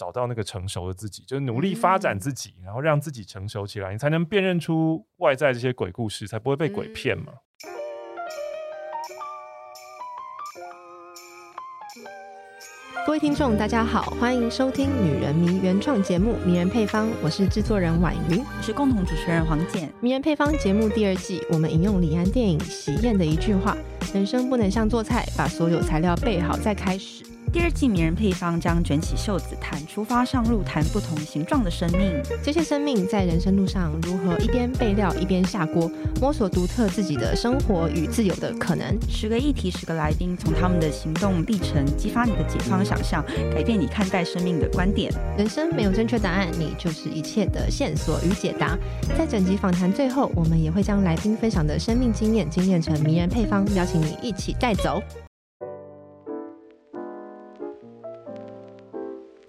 找到那个成熟的自己，就是努力发展自己，嗯、然后让自己成熟起来，你才能辨认出外在这些鬼故事，才不会被鬼骗嘛。嗯各位听众，大家好，欢迎收听《女人迷》原创节目《迷人配方》，我是制作人婉瑜，我是共同主持人黄简。《迷人配方》节目第二季，我们引用李安电影《喜宴》的一句话：“人生不能像做菜，把所有材料备好再开始。”第二季迷人配方将卷起袖子谈出发上路，谈不同形状的生命。这些生命在人生路上如何一边备料一边下锅，摸索独特自己的生活与自由的可能。十个议题，十个来宾，从他们的行动历程激发你的解放想象，改变你看待生命的观点。人生没有正确答案，你就是一切的线索与解答。在整集访谈最后，我们也会将来宾分享的生命经验精炼成迷人配方，邀请你一起带走。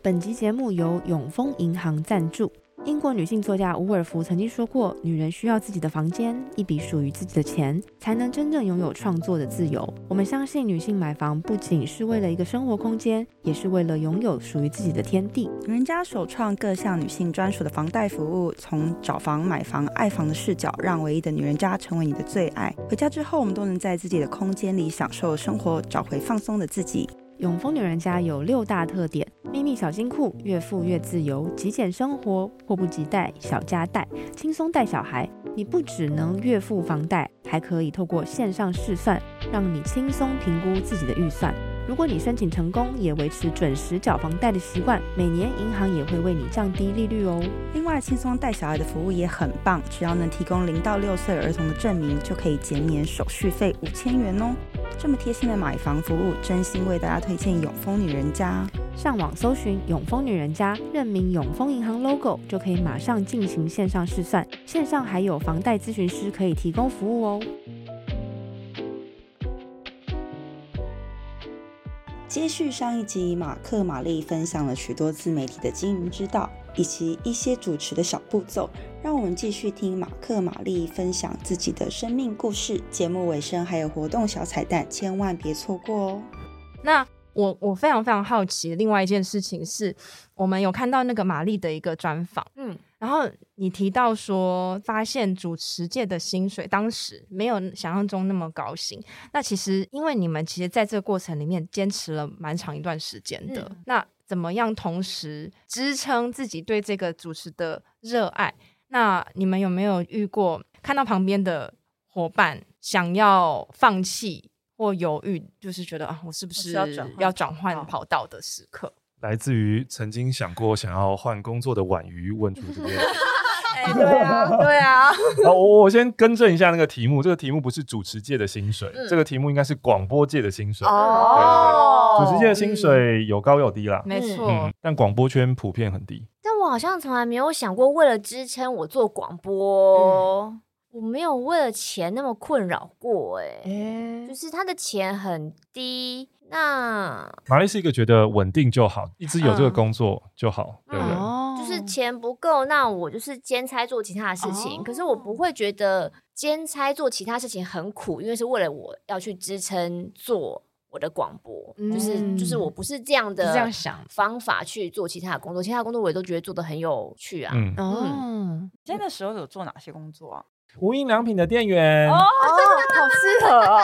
本集节目由永丰银行赞助。英国女性作家伍尔芙曾经说过：“女人需要自己的房间，一笔属于自己的钱，才能真正拥有创作的自由。”我们相信，女性买房不仅是为了一个生活空间，也是为了拥有属于自己的天地。女人家首创各项女性专属的房贷服务，从找房、买房、爱房的视角，让唯一的女人家成为你的最爱。回家之后，我们都能在自己的空间里享受生活，找回放松的自己。永丰女人家有六大特点：秘密小金库，越富越自由；极简生活，迫不及待；小家带，轻松带小孩。你不只能月付房贷，还可以透过线上试算，让你轻松评估自己的预算。如果你申请成功，也维持准时缴房贷的习惯，每年银行也会为你降低利率哦。另外，轻松带小孩的服务也很棒，只要能提供零到六岁儿童的证明，就可以减免手续费五千元哦。这么贴心的买房服务，真心为大家推荐永丰女人家。上网搜寻永丰女人家，认明永丰银行 logo，就可以马上进行线上试算，线上还有房贷咨询师可以提供服务哦。接续上一集，马克玛丽分享了许多自媒体的经营之道，以及一些主持的小步骤。让我们继续听马克玛丽分享自己的生命故事。节目尾声还有活动小彩蛋，千万别错过哦。那我我非常非常好奇，另外一件事情是，我们有看到那个玛丽的一个专访，嗯。然后你提到说，发现主持界的薪水当时没有想象中那么高薪。那其实因为你们其实在这个过程里面坚持了蛮长一段时间的。嗯、那怎么样同时支撑自己对这个主持的热爱？那你们有没有遇过看到旁边的伙伴想要放弃或犹豫，就是觉得啊，我是不是要转换跑道的时刻？来自于曾经想过想要换工作的婉瑜问出这边，哎，对啊，对啊。我我先更正一下那个题目，这个题目不是主持界的薪水，嗯、这个题目应该是广播界的薪水。哦，主持界的薪水有高有低啦，没错、嗯。但广播圈普遍很低。但我好像从来没有想过，为了支撑我做广播，嗯、我没有为了钱那么困扰过、欸。哎、欸，就是他的钱很低。那玛丽是一个觉得稳定就好，一直有这个工作就好，嗯、对不对？哦、就是钱不够，那我就是兼差做其他的事情。哦、可是我不会觉得兼差做其他事情很苦，因为是为了我要去支撑做我的广播。嗯、就是就是我不是这样的这样想方法去做其他的工作，其他的工作我也都觉得做的很有趣啊。嗯，嗯嗯现在的时候有做哪些工作啊？无印良品的店员哦，真的好适合哦！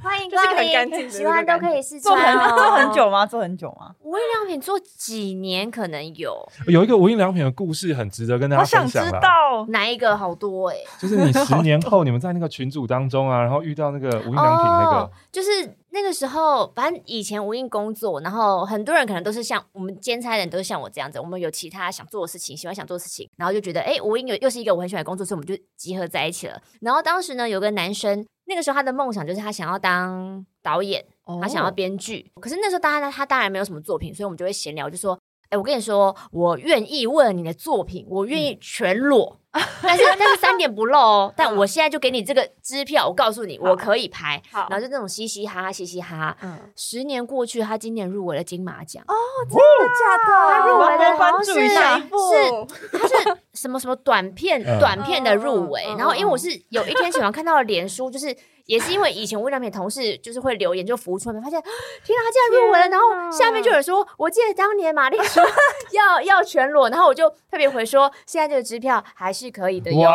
欢迎光临，喜欢都可以试穿哦。做很久吗？做很久吗？无印良品做几年可能有。有一个无印良品的故事很值得跟大家分享。我想知道哪一个？好多哎！就是你十年后你们在那个群组当中啊，然后遇到那个无印良品那个，就是。那个时候，反正以前无印工作，然后很多人可能都是像我们兼差的人，都是像我这样子。我们有其他想做的事情，喜欢想做的事情，然后就觉得，哎，无印有又是一个我很喜欢的工作，所以我们就集合在一起了。然后当时呢，有个男生，那个时候他的梦想就是他想要当导演，他想要编剧。可是那时候大家他当然没有什么作品，所以我们就会闲聊，就说。哎，我跟你说，我愿意为了你的作品，我愿意全裸，嗯、但是但是三点不露哦。但我现在就给你这个支票，我告诉你，我可以拍。好然后就那种嘻嘻哈哈，嘻嘻哈哈。嗯，十年过去，他今年入围了金马奖。哦，真的假的？他入围的好像是是，他是什么什么短片，嗯、短片的入围。嗯、然后因为我是有一天喜欢看到脸书，就是也是因为以前无印良品同事就是会留言就浮出来，发现天啊，他竟然入围了。然后下面就有人说，我记得当年玛丽说 要要全裸，然后我就特别回说，现在这个支票还是可以的哟，就是我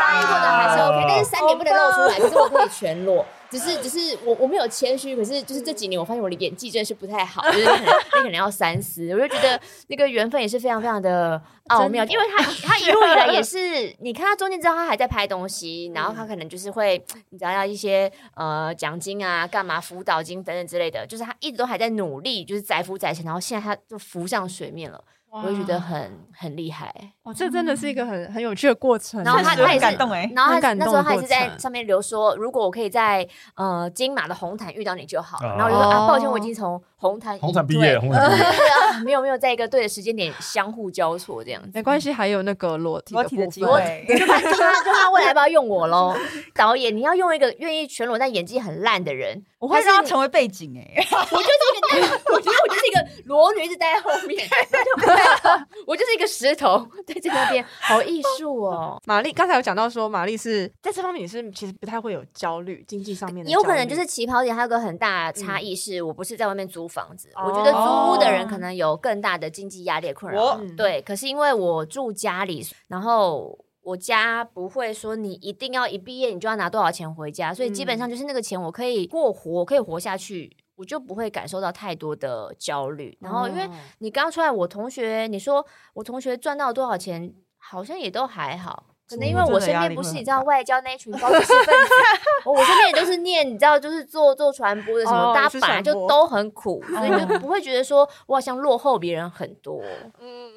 答应过的还是 OK，但是三点不能露出来，可是我可以全裸。只是 只是我我没有谦虚，可是就是这几年我发现我的演技真的是不太好，就是你可能要三思。我就觉得那个缘分也是非常非常的奥妙，因为他他一路以来也是，你看他中间之后他还在拍东西，然后他可能就是会你知道要一些呃奖金啊、干嘛辅导金等等之类的，就是他一直都还在努力，就是载浮载沉，然后现在他就浮上水面了。我就觉得很很厉害，哦，这真的是一个很很有趣的过程。然后他他也感动哎，然后他那时候他也是在上面留说，如果我可以在呃金马的红毯遇到你就好。然后我就说啊，抱歉，我已经从红毯红毯毕业，红毯毕业，没有没有在一个对的时间点相互交错这样子。没关系，还有那个裸体裸体的机会，就看就他未来要不要用我喽。导演，你要用一个愿意全裸但演技很烂的人，我会让他成为背景哎。我就是一个，我觉得我就是一个裸女一直待在后面。我就是一个石头，在这边好艺术哦。玛丽刚才有讲到说，玛丽是在这方面也是其实不太会有焦虑，经济上面的。有可能就是起跑点还有个很大的差异，是我不是在外面租房子。我觉得租屋的人可能有更大的经济压力困扰。对，可是因为我住家里，然后我家不会说你一定要一毕业你就要拿多少钱回家，所以基本上就是那个钱我可以过活，可以活下去。我就不会感受到太多的焦虑，然后因为你刚出来，我同学你说我同学赚到多少钱，好像也都还好，可能因为我身边不是你知道外交那群高知识分子，我身边也都是念你知道就是做做传播的什么，大家本来就都很苦，所以就不会觉得说我好像落后别人很多。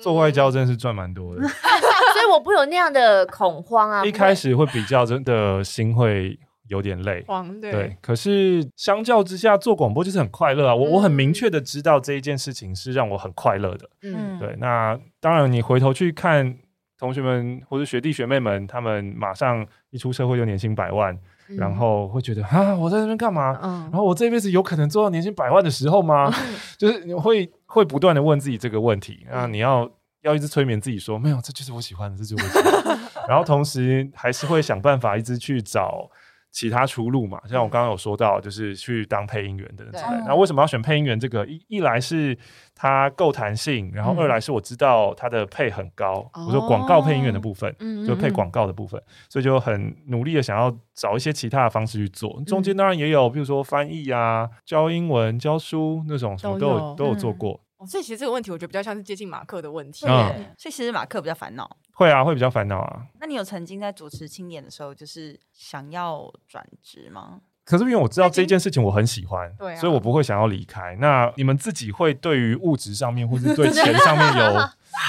做外交真的是赚蛮多的，所以我不有那样的恐慌啊。一开始会比较真的心会。有点累，对，对。可是相较之下，做广播就是很快乐啊！我、嗯、我很明确的知道这一件事情是让我很快乐的。嗯，对。那当然，你回头去看同学们或者学弟学妹们，他们马上一出社会就年薪百万，嗯、然后会觉得啊，我在那边干嘛？嗯、然后我这辈子有可能做到年薪百万的时候吗？嗯、就是你会会不断的问自己这个问题。那你要要一直催眠自己说，没有，这就是我喜欢的，这就是我喜欢的。然后同时还是会想办法一直去找。其他出路嘛，像我刚刚有说到，就是去当配音员等等之类。那为什么要选配音员？这个一一来是它够弹性，然后二来是我知道它的配很高。我说广告配音员的部分，就配广告的部分，所以就很努力的想要找一些其他的方式去做。中间当然也有，比如说翻译啊、教英文、教书那种，什么都有都有做过。所以其实这个问题，我觉得比较像是接近马克的问题。嗯，所以其实马克比较烦恼。会啊，会比较烦恼啊。那你有曾经在主持青年的时候，就是想要转职吗？可是因为我知道这件事情我很喜欢，对，所以我不会想要离开。那你们自己会对于物质上面或是对钱上面有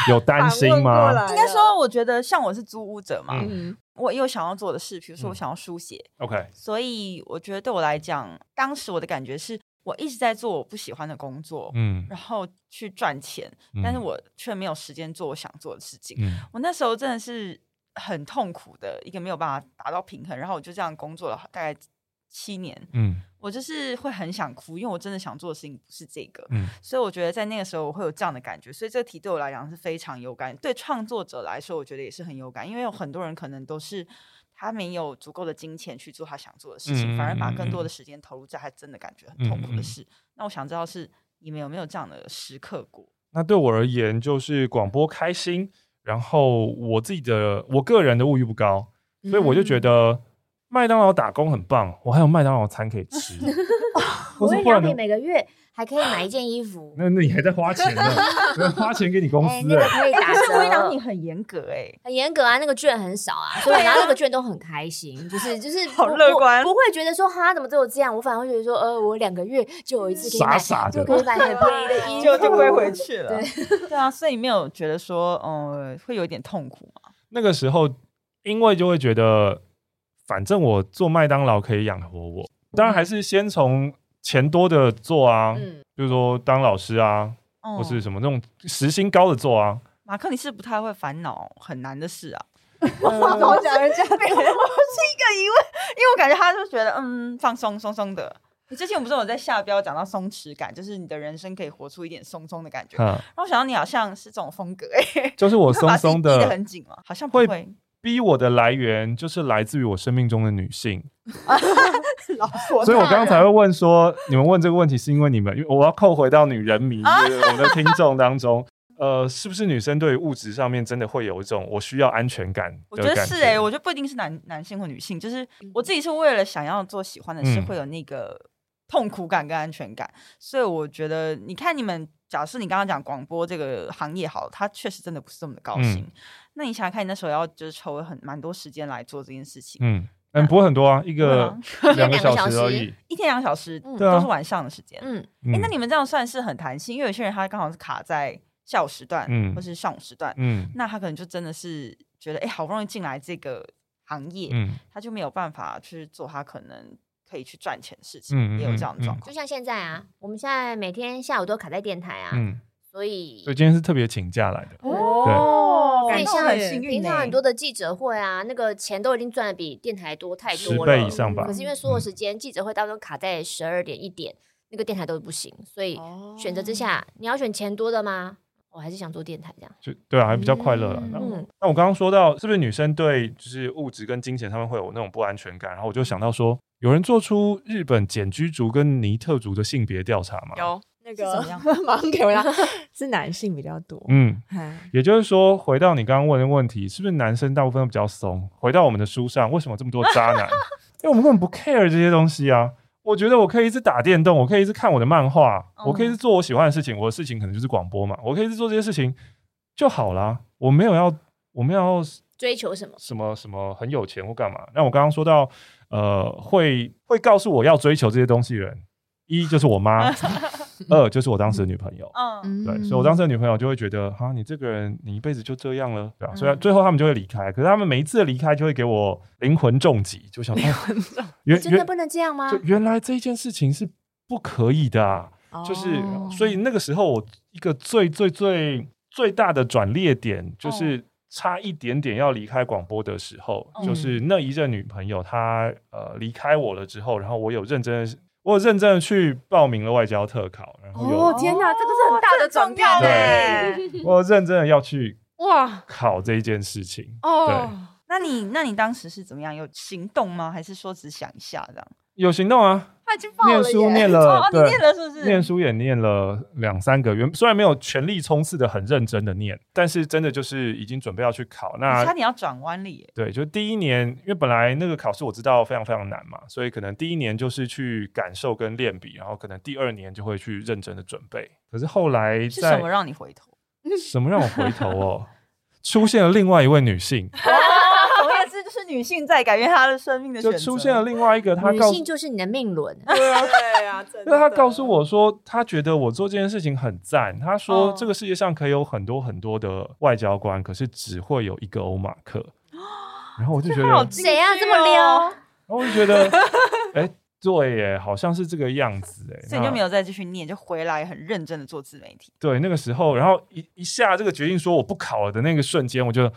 有担心吗？应该说，我觉得像我是租屋者嘛，嗯，我也有想要做的事，比如说我想要书写，OK。所以我觉得对我来讲，当时我的感觉是。我一直在做我不喜欢的工作，嗯，然后去赚钱，嗯、但是我却没有时间做我想做的事情。嗯、我那时候真的是很痛苦的一个没有办法达到平衡，然后我就这样工作了大概七年，嗯，我就是会很想哭，因为我真的想做的事情不是这个，嗯，所以我觉得在那个时候我会有这样的感觉，所以这个题对我来讲是非常有感，对创作者来说我觉得也是很有感，因为有很多人可能都是。他没有足够的金钱去做他想做的事情，嗯、反而把更多的时间投入在他真的感觉很痛苦的事。那我想知道是你们有没有这样的时刻过？那对我而言，就是广播开心，然后我自己的我个人的物欲不高，所以我就觉得麦当劳打工很棒，我还有麦当劳餐可以吃。我会让你每个月。还可以买一件衣服，那那你还在花钱呢？花钱给你公司，那个可以打折。微软你很严格哎，很严格啊，那个券很少啊，所以拿那个券都很开心，就是就是好乐观，不会觉得说哈怎么只有这样，我反而会觉得说呃我两个月就有一次可以傻傻的就可以买很便宜的衣服，就就不会回去了。对对啊，所以你没有觉得说嗯会有一点痛苦吗？那个时候因为就会觉得反正我做麦当劳可以养活我，当然还是先从。钱多的做啊，嗯，比如说当老师啊，嗯、或是什么那种时薪高的做啊。马克，你是不太会烦恼很难的事啊？我怎么讲人家？我是一个疑问，因为我感觉他就觉得嗯，放松松松的。你之前不是有在下标讲到松弛感，就是你的人生可以活出一点松松的感觉。然后我想到你好像是这种风格，哎，就是我松松的，逼得很紧吗？好像不会。会逼我的来源就是来自于我生命中的女性。所以，我刚才会问说，你们问这个问题是因为你们，因为我要扣回到女人迷，就 是我们的听众当中。呃，是不是女生对于物质上面真的会有一种我需要安全感？我觉得是哎、欸，我觉得不一定是男男性或女性，就是我自己是为了想要做喜欢的事，会有那个痛苦感跟安全感。嗯、所以我觉得，你看你们，假设你刚刚讲广播这个行业好，它确实真的不是这么的高薪。嗯、那你想想看，你那时候要就是抽很蛮多时间来做这件事情，嗯嗯，不会很多啊，一 个两个小时而已，一天两个小时，都是晚上的时间。嗯，哎、那你们这样算是很弹性，因为有些人他刚好是卡在。下午时段，嗯，或是上午时段，嗯，那他可能就真的是觉得，哎、欸，好不容易进来这个行业，嗯，他就没有办法去做他可能可以去赚钱的事情，嗯，也有这样的状况。就像现在啊，我们现在每天下午都卡在电台啊，嗯，所以，所以今天是特别请假来的，哦，对，像很幸运，平常很多的记者会啊，那个钱都已经赚的比电台多太多了，十倍以上吧。可是因为所有时间记者会当中卡在十二点一点，那个电台都不行，所以选择之下，你要选钱多的吗？我还是想做电台这样，就对啊，还比较快乐。嗯、那我刚刚说到，是不是女生对就是物质跟金钱他们会有那种不安全感？然后我就想到说，有人做出日本简居族跟尼特族的性别调查吗？有那个马上给我啦，是男性比较多。嗯，也就是说，回到你刚刚问的问题，是不是男生大部分都比较松？回到我们的书上，为什么这么多渣男？因为我们根本不 care 这些东西啊。我觉得我可以一直打电动，我可以一直看我的漫画，嗯、我可以一直做我喜欢的事情。我的事情可能就是广播嘛，我可以一直做这些事情就好啦。我没有要，我没有要追求什么什么什么很有钱或干嘛。那我刚刚说到，呃，会会告诉我要追求这些东西的人，一就是我妈。二就是我当时的女朋友，嗯，对，所以我当时的女朋友就会觉得，哈，你这个人，你一辈子就这样了，对吧？所以最后他们就会离开，可是他们每一次的离开就会给我灵魂重击，就想，灵魂重击，真的不能这样吗？就原来这一件事情是不可以的啊，就是，所以那个时候我一个最最最最大的转捩点，就是差一点点要离开广播的时候，就是那一任女朋友她呃离开我了之后，然后我有认真。我认真的去报名了外交特考，然后哦天哪，这个是很大的转变嘞，我认真的要去哇考这一件事情哦。对，那你那你当时是怎么样？有行动吗？还是说只想一下这样？有行动啊！念书念了，哦、对，你念了是不是？念书也念了两三个月，虽然没有全力冲刺的很认真的念，但是真的就是已经准备要去考。那差点要转弯了耶。对，就第一年，因为本来那个考试我知道非常非常难嘛，所以可能第一年就是去感受跟练笔，然后可能第二年就会去认真的准备。可是后来在，是什么让你回头？什么让我回头哦？出现了另外一位女性。就是女性在改变她的生命的选择，就出现了另外一个她。女性就是你的命轮。对啊，对啊，因为她告诉我说，她觉得我做这件事情很赞。她说，这个世界上可以有很多很多的外交官，可是只会有一个欧马克。然后我就觉得，谁啊这么撩？然后我就觉得，哎，对耶，好像是这个样子哎。所以你就没有再继续念，就回来很认真的做自媒体。对，那个时候，然后一一下这个决定说我不考了的那个瞬间，我觉得。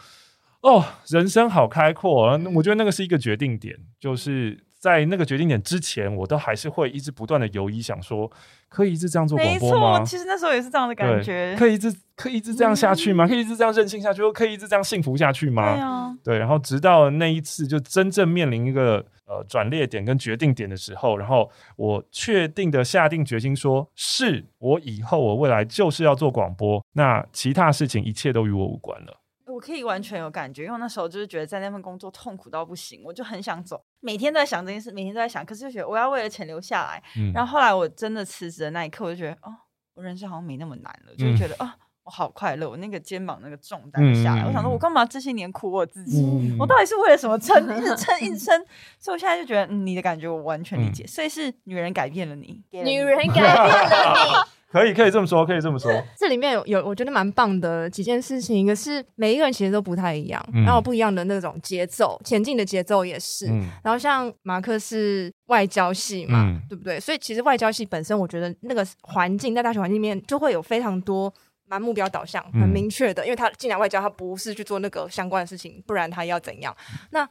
哦，人生好开阔！我觉得那个是一个决定点，就是在那个决定点之前，我都还是会一直不断的犹疑，想说可以一直这样做广播吗？其实那时候也是这样的感觉，可以一直可以一直这样下去吗？可以一直这样任性下去，或可以一直这样幸福下去吗？对啊，对。然后直到那一次，就真正面临一个呃转捩点跟决定点的时候，然后我确定的下定决心说，是我以后我未来就是要做广播，那其他事情一切都与我无关了。我可以完全有感觉，因为那时候就是觉得在那份工作痛苦到不行，我就很想走，每天都在想这件事，每天都在想，可是就觉得我要为了钱留下来。嗯、然后后来我真的辞职的那一刻，我就觉得哦，我人生好像没那么难了，就觉得啊、嗯哦，我好快乐，我那个肩膀那个重担下来，嗯、我想说，我干嘛这些年苦我自己？嗯、我到底是为了什么撑？一直撑，一直撑。所以我现在就觉得，嗯、你的感觉我完全理解。嗯、所以是女人改变了你，女人 改变了你。可以，可以这么说，可以这么说。这里面有有，我觉得蛮棒的几件事情。一个是每一个人其实都不太一样，嗯、然后不一样的那种节奏，前进的节奏也是。嗯、然后像马克是外交系嘛，嗯、对不对？所以其实外交系本身，我觉得那个环境在大学环境里面就会有非常多蛮目标导向、很明确的，嗯、因为他进来外交，他不是去做那个相关的事情，不然他要怎样？那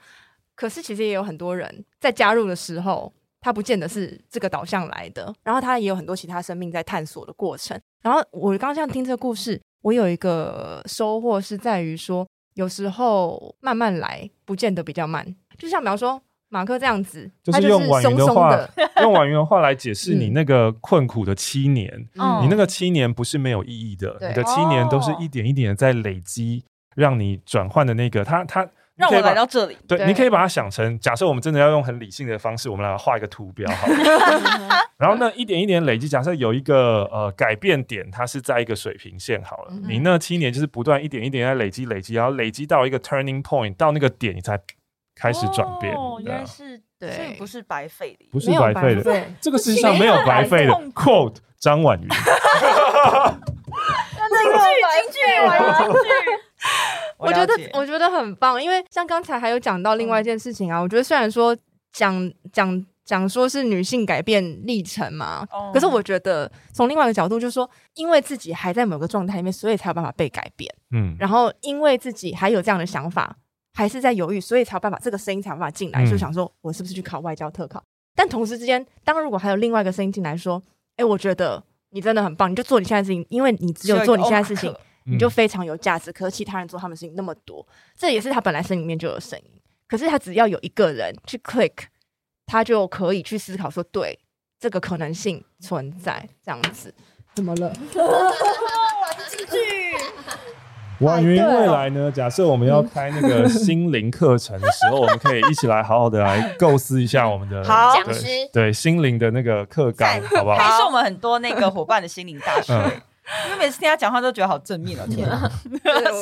可是其实也有很多人在加入的时候。它不见得是这个导向来的。然后它也有很多其他生命在探索的过程。然后我刚刚这样听这个故事，我有一个收获是在于说，有时候慢慢来，不见得比较慢。就像比方说。马克这样子，就是用婉云的话，用婉云的话来解释你那个困苦的七年。嗯、你那个七年不是没有意义的，嗯、你的七年都是一点一点的在累积，让你转换的那个。他他让我来到这里，对，你可以把它想成，假设我们真的要用很理性的方式，我们来画一个图标好了。然后呢，一点一点累积，假设有一个呃改变点，它是在一个水平线好了。嗯、你那七年就是不断一点一点在累积累积，然后累积到一个 turning point，到那个点你才。开始转变，哦，原来是对，所以不是白费的，不是白费的，这个世界上没有白费的。Quote 张婉云，京剧，京剧，京剧。我觉得，我觉得很棒，因为像刚才还有讲到另外一件事情啊。我觉得虽然说讲讲讲说是女性改变历程嘛，可是我觉得从另外一个角度，就是说，因为自己还在某个状态里面，所以才有办法被改变。嗯，然后因为自己还有这样的想法。还是在犹豫，所以才有办法，这个声音才有办法进来，嗯、就想说，我是不是去考外交特考？但同时之间，当如果还有另外一个声音进来说，哎、欸，我觉得你真的很棒，你就做你现在事情，因为你只有做你现在事情，你就非常有价值。可是其他人做他们事情那么多，这也是他本来声里面就有声音。可是他只要有一个人去 click，他就可以去思考说，对，这个可能性存在，这样子，怎么了？继续。婉云未来呢？假设我们要开那个 心灵课程的时候，我们可以一起来好好的来构思一下我们的好讲师对心灵的那个课纲，好不好？还是我们很多那个伙伴的心灵大学。因为每次听他讲话都觉得好正面哦，天啊！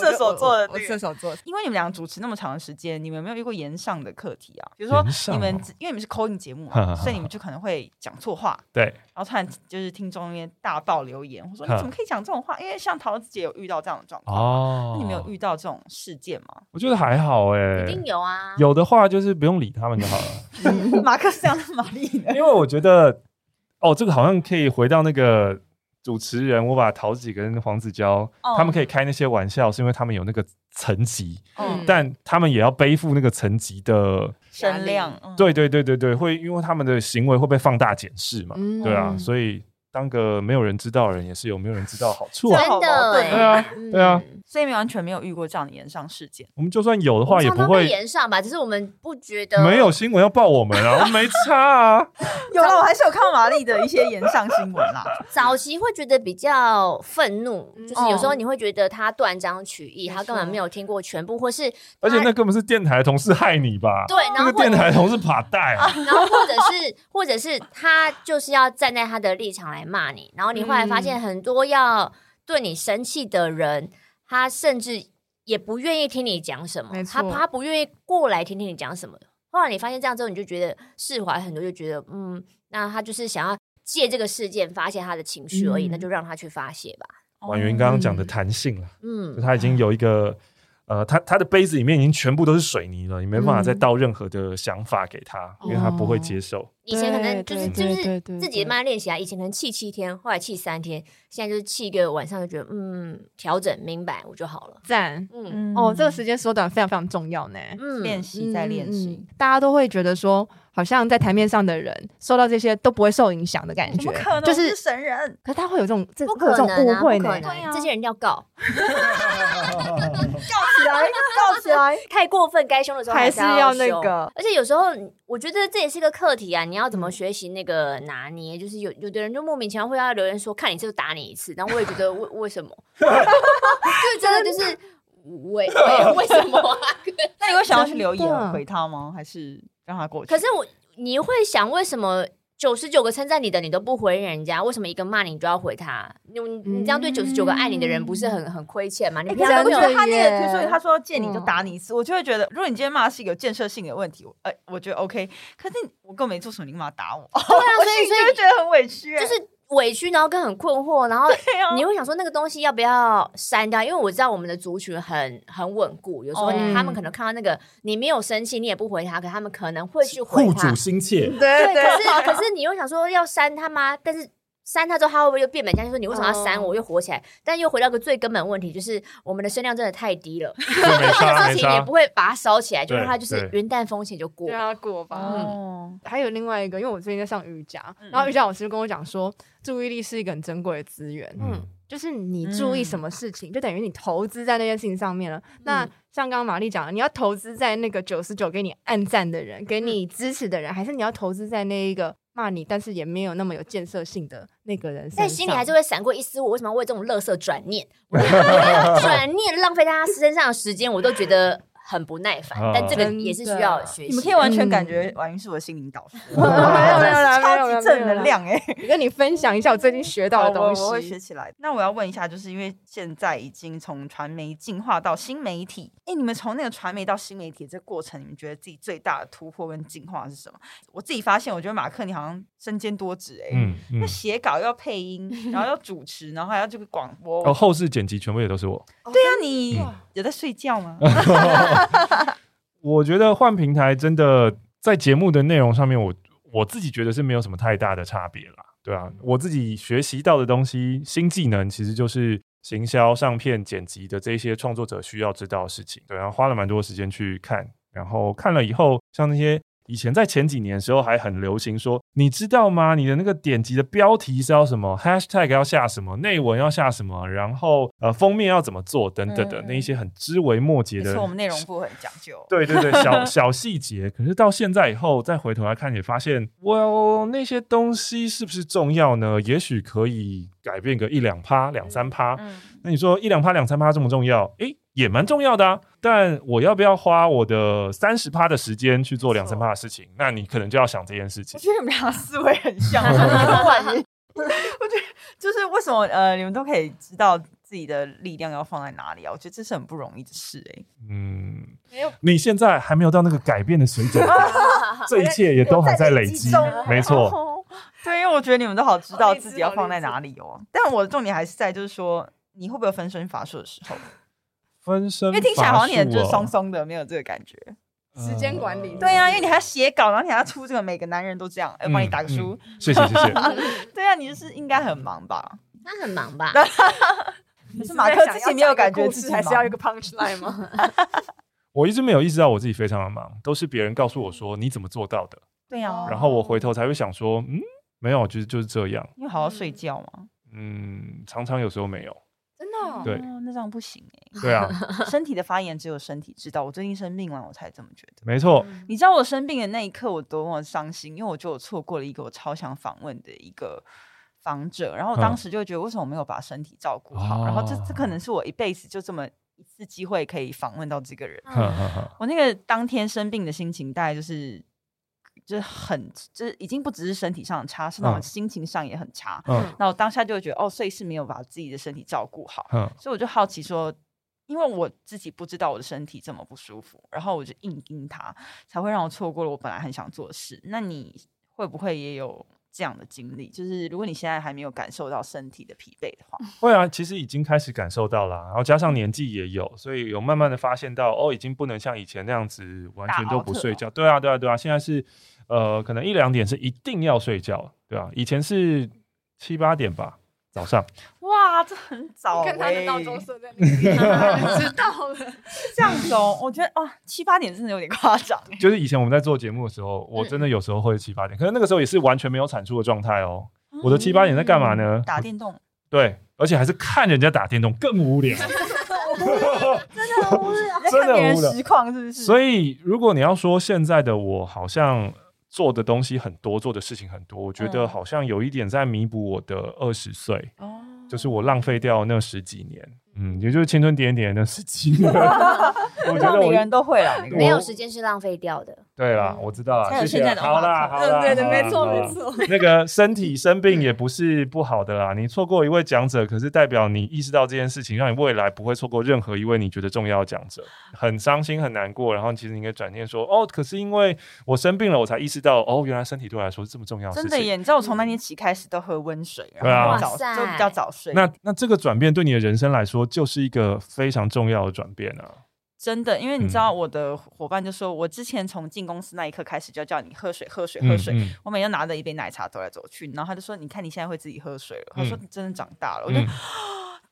射手座的，射手座。因为你们两个主持那么长的时间，你们有没有遇过言上的课题啊？比如说你们，因为你们是 call-in 节目嘛，所以你们就可能会讲错话。对。然后突然就是听众那边大爆留言，我说你怎么可以讲这种话？因为像桃子姐有遇到这样的状况哦。那你们有遇到这种事件吗？我觉得还好哎，一定有啊。有的话就是不用理他们就好了。马克思这样的玛丽，因为我觉得哦，这个好像可以回到那个。主持人，我把桃子跟黄子佼，oh. 他们可以开那些玩笑，是因为他们有那个层级，oh. 但他们也要背负那个层级的声量。对对对对对，会因为他们的行为会被放大检视嘛？嗯、对啊，所以。当个没有人知道的人，也是有没有人知道的好处啊！真的，对啊，对啊，所以你完全没有遇过这样的延上事件。我们就算有的话，也不会延上吧？只是我们不觉得没有新闻要报我们啊，我没差啊。有了，我还是有看到玛丽的一些延上新闻啦。早期会觉得比较愤怒，就是有时候你会觉得他断章取义，他根本没有听过全部，或是而且那根本是电台的同事害你吧？对，然后电台同事怕带，然后或者是或者是他就是要站在他的立场来骂你，然后你。后来发现很多要对你生气的人，他甚至也不愿意听你讲什么，没错。他他不愿意过来听听你讲什么。后来你发现这样之后，你就觉得释怀很多，就觉得嗯，那他就是想要借这个事件发泄他的情绪而已，嗯、那就让他去发泄吧。婉云刚刚讲的弹性了，嗯，他已经有一个。呃，他他的杯子里面已经全部都是水泥了，你没办法再倒任何的想法给他，嗯、因为他不会接受。以前可能就是就是自己慢慢练习啊，以前可能气七天，后来气三天，现在就是气一个晚上就觉得嗯，调整明白我就好了。赞，嗯哦，这个时间缩短非常非常重要呢。嗯，练习再练习，大家都会觉得说。好像在台面上的人受到这些都不会受影响的感觉，可能就是神人。可是他会有这种这不可能误会呢？这些人要告，告起来，告起来！太过分，该凶的时候还是要那个。而且有时候我觉得这也是一个课题啊，你要怎么学习那个拿捏？就是有有的人就莫名其妙会要留言说，看你这个打你一次，然后我也觉得为 为什么？就真的就是为为为什么啊？那你会想要去留言回他吗？还是？让他过去。可是我，你会想，为什么九十九个称赞你的你都不回人家？为什么一个骂你你就要回他？你你这样对九十九个爱你的人不是很很亏欠吗？你平常都觉得他那个，所以他说见你就打你一次，我就会觉得，如果你今天骂是一个建设性的问题，呃，我觉得 OK。可是我更没做什么，你干嘛打我？对啊，所以 就会觉得很委屈，就是。委屈，然后跟很困惑，然后你会想说那个东西要不要删掉？因为我知道我们的族群很很稳固，有时候他们可能看到那个你没有生气，你也不回他，可他们可能会去回。护主心切，对，可是可是你又想说要删他吗？但是删他之后，他会不会又变本加厉说你为什么要删我？又火起来，但又回到个最根本问题，就是我们的声量真的太低了，这个事情也不会把它烧起来，就让它就是云淡风轻就过，让它过吧。嗯，还有另外一个，因为我最近在上瑜伽，然后瑜伽老师就跟我讲说，注意力是一个很珍贵的资源。嗯，就是你注意什么事情，就等于你投资在那件事情上面了。那像刚刚玛丽讲的，你要投资在那个九十九给你按赞的人，给你支持的人，还是你要投资在那一个？骂你，但是也没有那么有建设性的那个人，但心里还是会闪过一丝，我为什么要为这种垃圾转念？转念浪费在他身上的时间，我都觉得。很不耐烦，但这个也是需要学习。你们可以完全感觉婉云是我的心灵导师，没有没有超级正能量哎！我跟你分享一下我最近学到的东西，我会学起来。那我要问一下，就是因为现在已经从传媒进化到新媒体，哎，你们从那个传媒到新媒体这过程，你们觉得自己最大的突破跟进化是什么？我自己发现，我觉得马克你好像身兼多职哎，嗯，那写稿要配音，然后要主持，然后还要这个广播，哦，后制剪辑全部也都是我。对啊，你有在睡觉吗？我觉得换平台真的在节目的内容上面我，我我自己觉得是没有什么太大的差别啦。对啊，我自己学习到的东西，新技能其实就是行销、上片、剪辑的这些创作者需要知道的事情。对，然后花了蛮多时间去看，然后看了以后，像那些。以前在前几年的时候还很流行说，你知道吗？你的那个点击的标题是要什么，hashtag 要下什么，内文要下什么，然后呃封面要怎么做等等的那一些很枝微末节的。是我们内容部很讲究。对对对，小小细节。可是到现在以后再回头来看，也发现，哇，那些东西是不是重要呢？也许可以改变个一两趴、两三趴。嗯。那你说一两趴、两三趴重不重要？诶。也蛮重要的啊，但我要不要花我的三十趴的时间去做两三趴的事情？那你可能就要想这件事情。我觉得你们俩思维很像，我觉得就是为什么呃，你们都可以知道自己的力量要放在哪里啊？我觉得这是很不容易的事哎、欸。嗯，没有，你现在还没有到那个改变的水准，这一切也都还在累积，没错。对，因为我觉得你们都好知道自己要放在哪里哦。但我的重点还是在就是说，你会不会有分身乏术的时候？分身，因为听起来好像你就是松松的，没有这个感觉。时间管理，对啊，因为你还要写稿，然后你还要出这个，每个男人都这样，要帮你打个书。谢谢谢谢。对啊，你就是应该很忙吧？他很忙吧？可是马克自己没有感觉自己还是要一个 punch line 吗？我一直没有意识到我自己非常的忙，都是别人告诉我说你怎么做到的。对呀，然后我回头才会想说，嗯，没有，就是就是这样。因为好好睡觉嘛。嗯，常常有时候没有。对，那这样不行哎。对啊，身体的发炎只有身体知道。我最近生病了，我才这么觉得。没错，你知道我生病的那一刻，我多么伤心，因为我觉得我错过了一个我超想访问的一个访者。然后我当时就觉得，为什么我没有把身体照顾好？然后这这可能是我一辈子就这么一次机会可以访问到这个人。我那个当天生病的心情，大概就是。就是很，就是已经不只是身体上的差，是那种心情上也很差。嗯，那我当下就会觉得，哦，所以是没有把自己的身体照顾好。嗯，所以我就好奇说，因为我自己不知道我的身体这么不舒服，然后我就硬盯它，才会让我错过了我本来很想做的事。那你会不会也有这样的经历？就是如果你现在还没有感受到身体的疲惫的话，会啊，其实已经开始感受到了，然后加上年纪也有，所以有慢慢的发现到，哦，已经不能像以前那样子完全都不睡觉。对啊，对啊，对啊，现在是。呃，可能一两点是一定要睡觉，对啊？以前是七八点吧，早上。哇，这很早。看他的闹钟设在哪里，知道了。这样子哦，我觉得哇，七八点真的有点夸张。就是以前我们在做节目的时候，我真的有时候会七八点，可是那个时候也是完全没有产出的状态哦。我的七八点在干嘛呢？打电动。对，而且还是看人家打电动，更无聊。真的很无聊，真的无聊。实况是不是？所以，如果你要说现在的我，好像。做的东西很多，做的事情很多，我觉得好像有一点在弥补我的二十岁，哦、就是我浪费掉那十几年。嗯，也就是青春点点那十几年，我觉得每个人都会啦，没有时间是浪费掉的。对啦，我知道了，谢谢。好啦，好啦，对对，没错没错。那个身体生病也不是不好的啦，你错过一位讲者，可是代表你意识到这件事情，让你未来不会错过任何一位你觉得重要的讲者。很伤心很难过，然后其实你应该转念说，哦，可是因为我生病了，我才意识到，哦，原来身体对我来说是这么重要的事情。真的耶，你知道我从那天起开始都喝温水，然后早就比较早睡。那那这个转变对你的人生来说，就是一个非常重要的转变啊！真的，因为你知道，我的伙伴就说，我之前从进公司那一刻开始，就叫你喝水，喝水，喝水。嗯嗯、我每天拿着一杯奶茶走来走去，然后他就说：“你看你现在会自己喝水了。嗯”他说：“你真的长大了。”我就。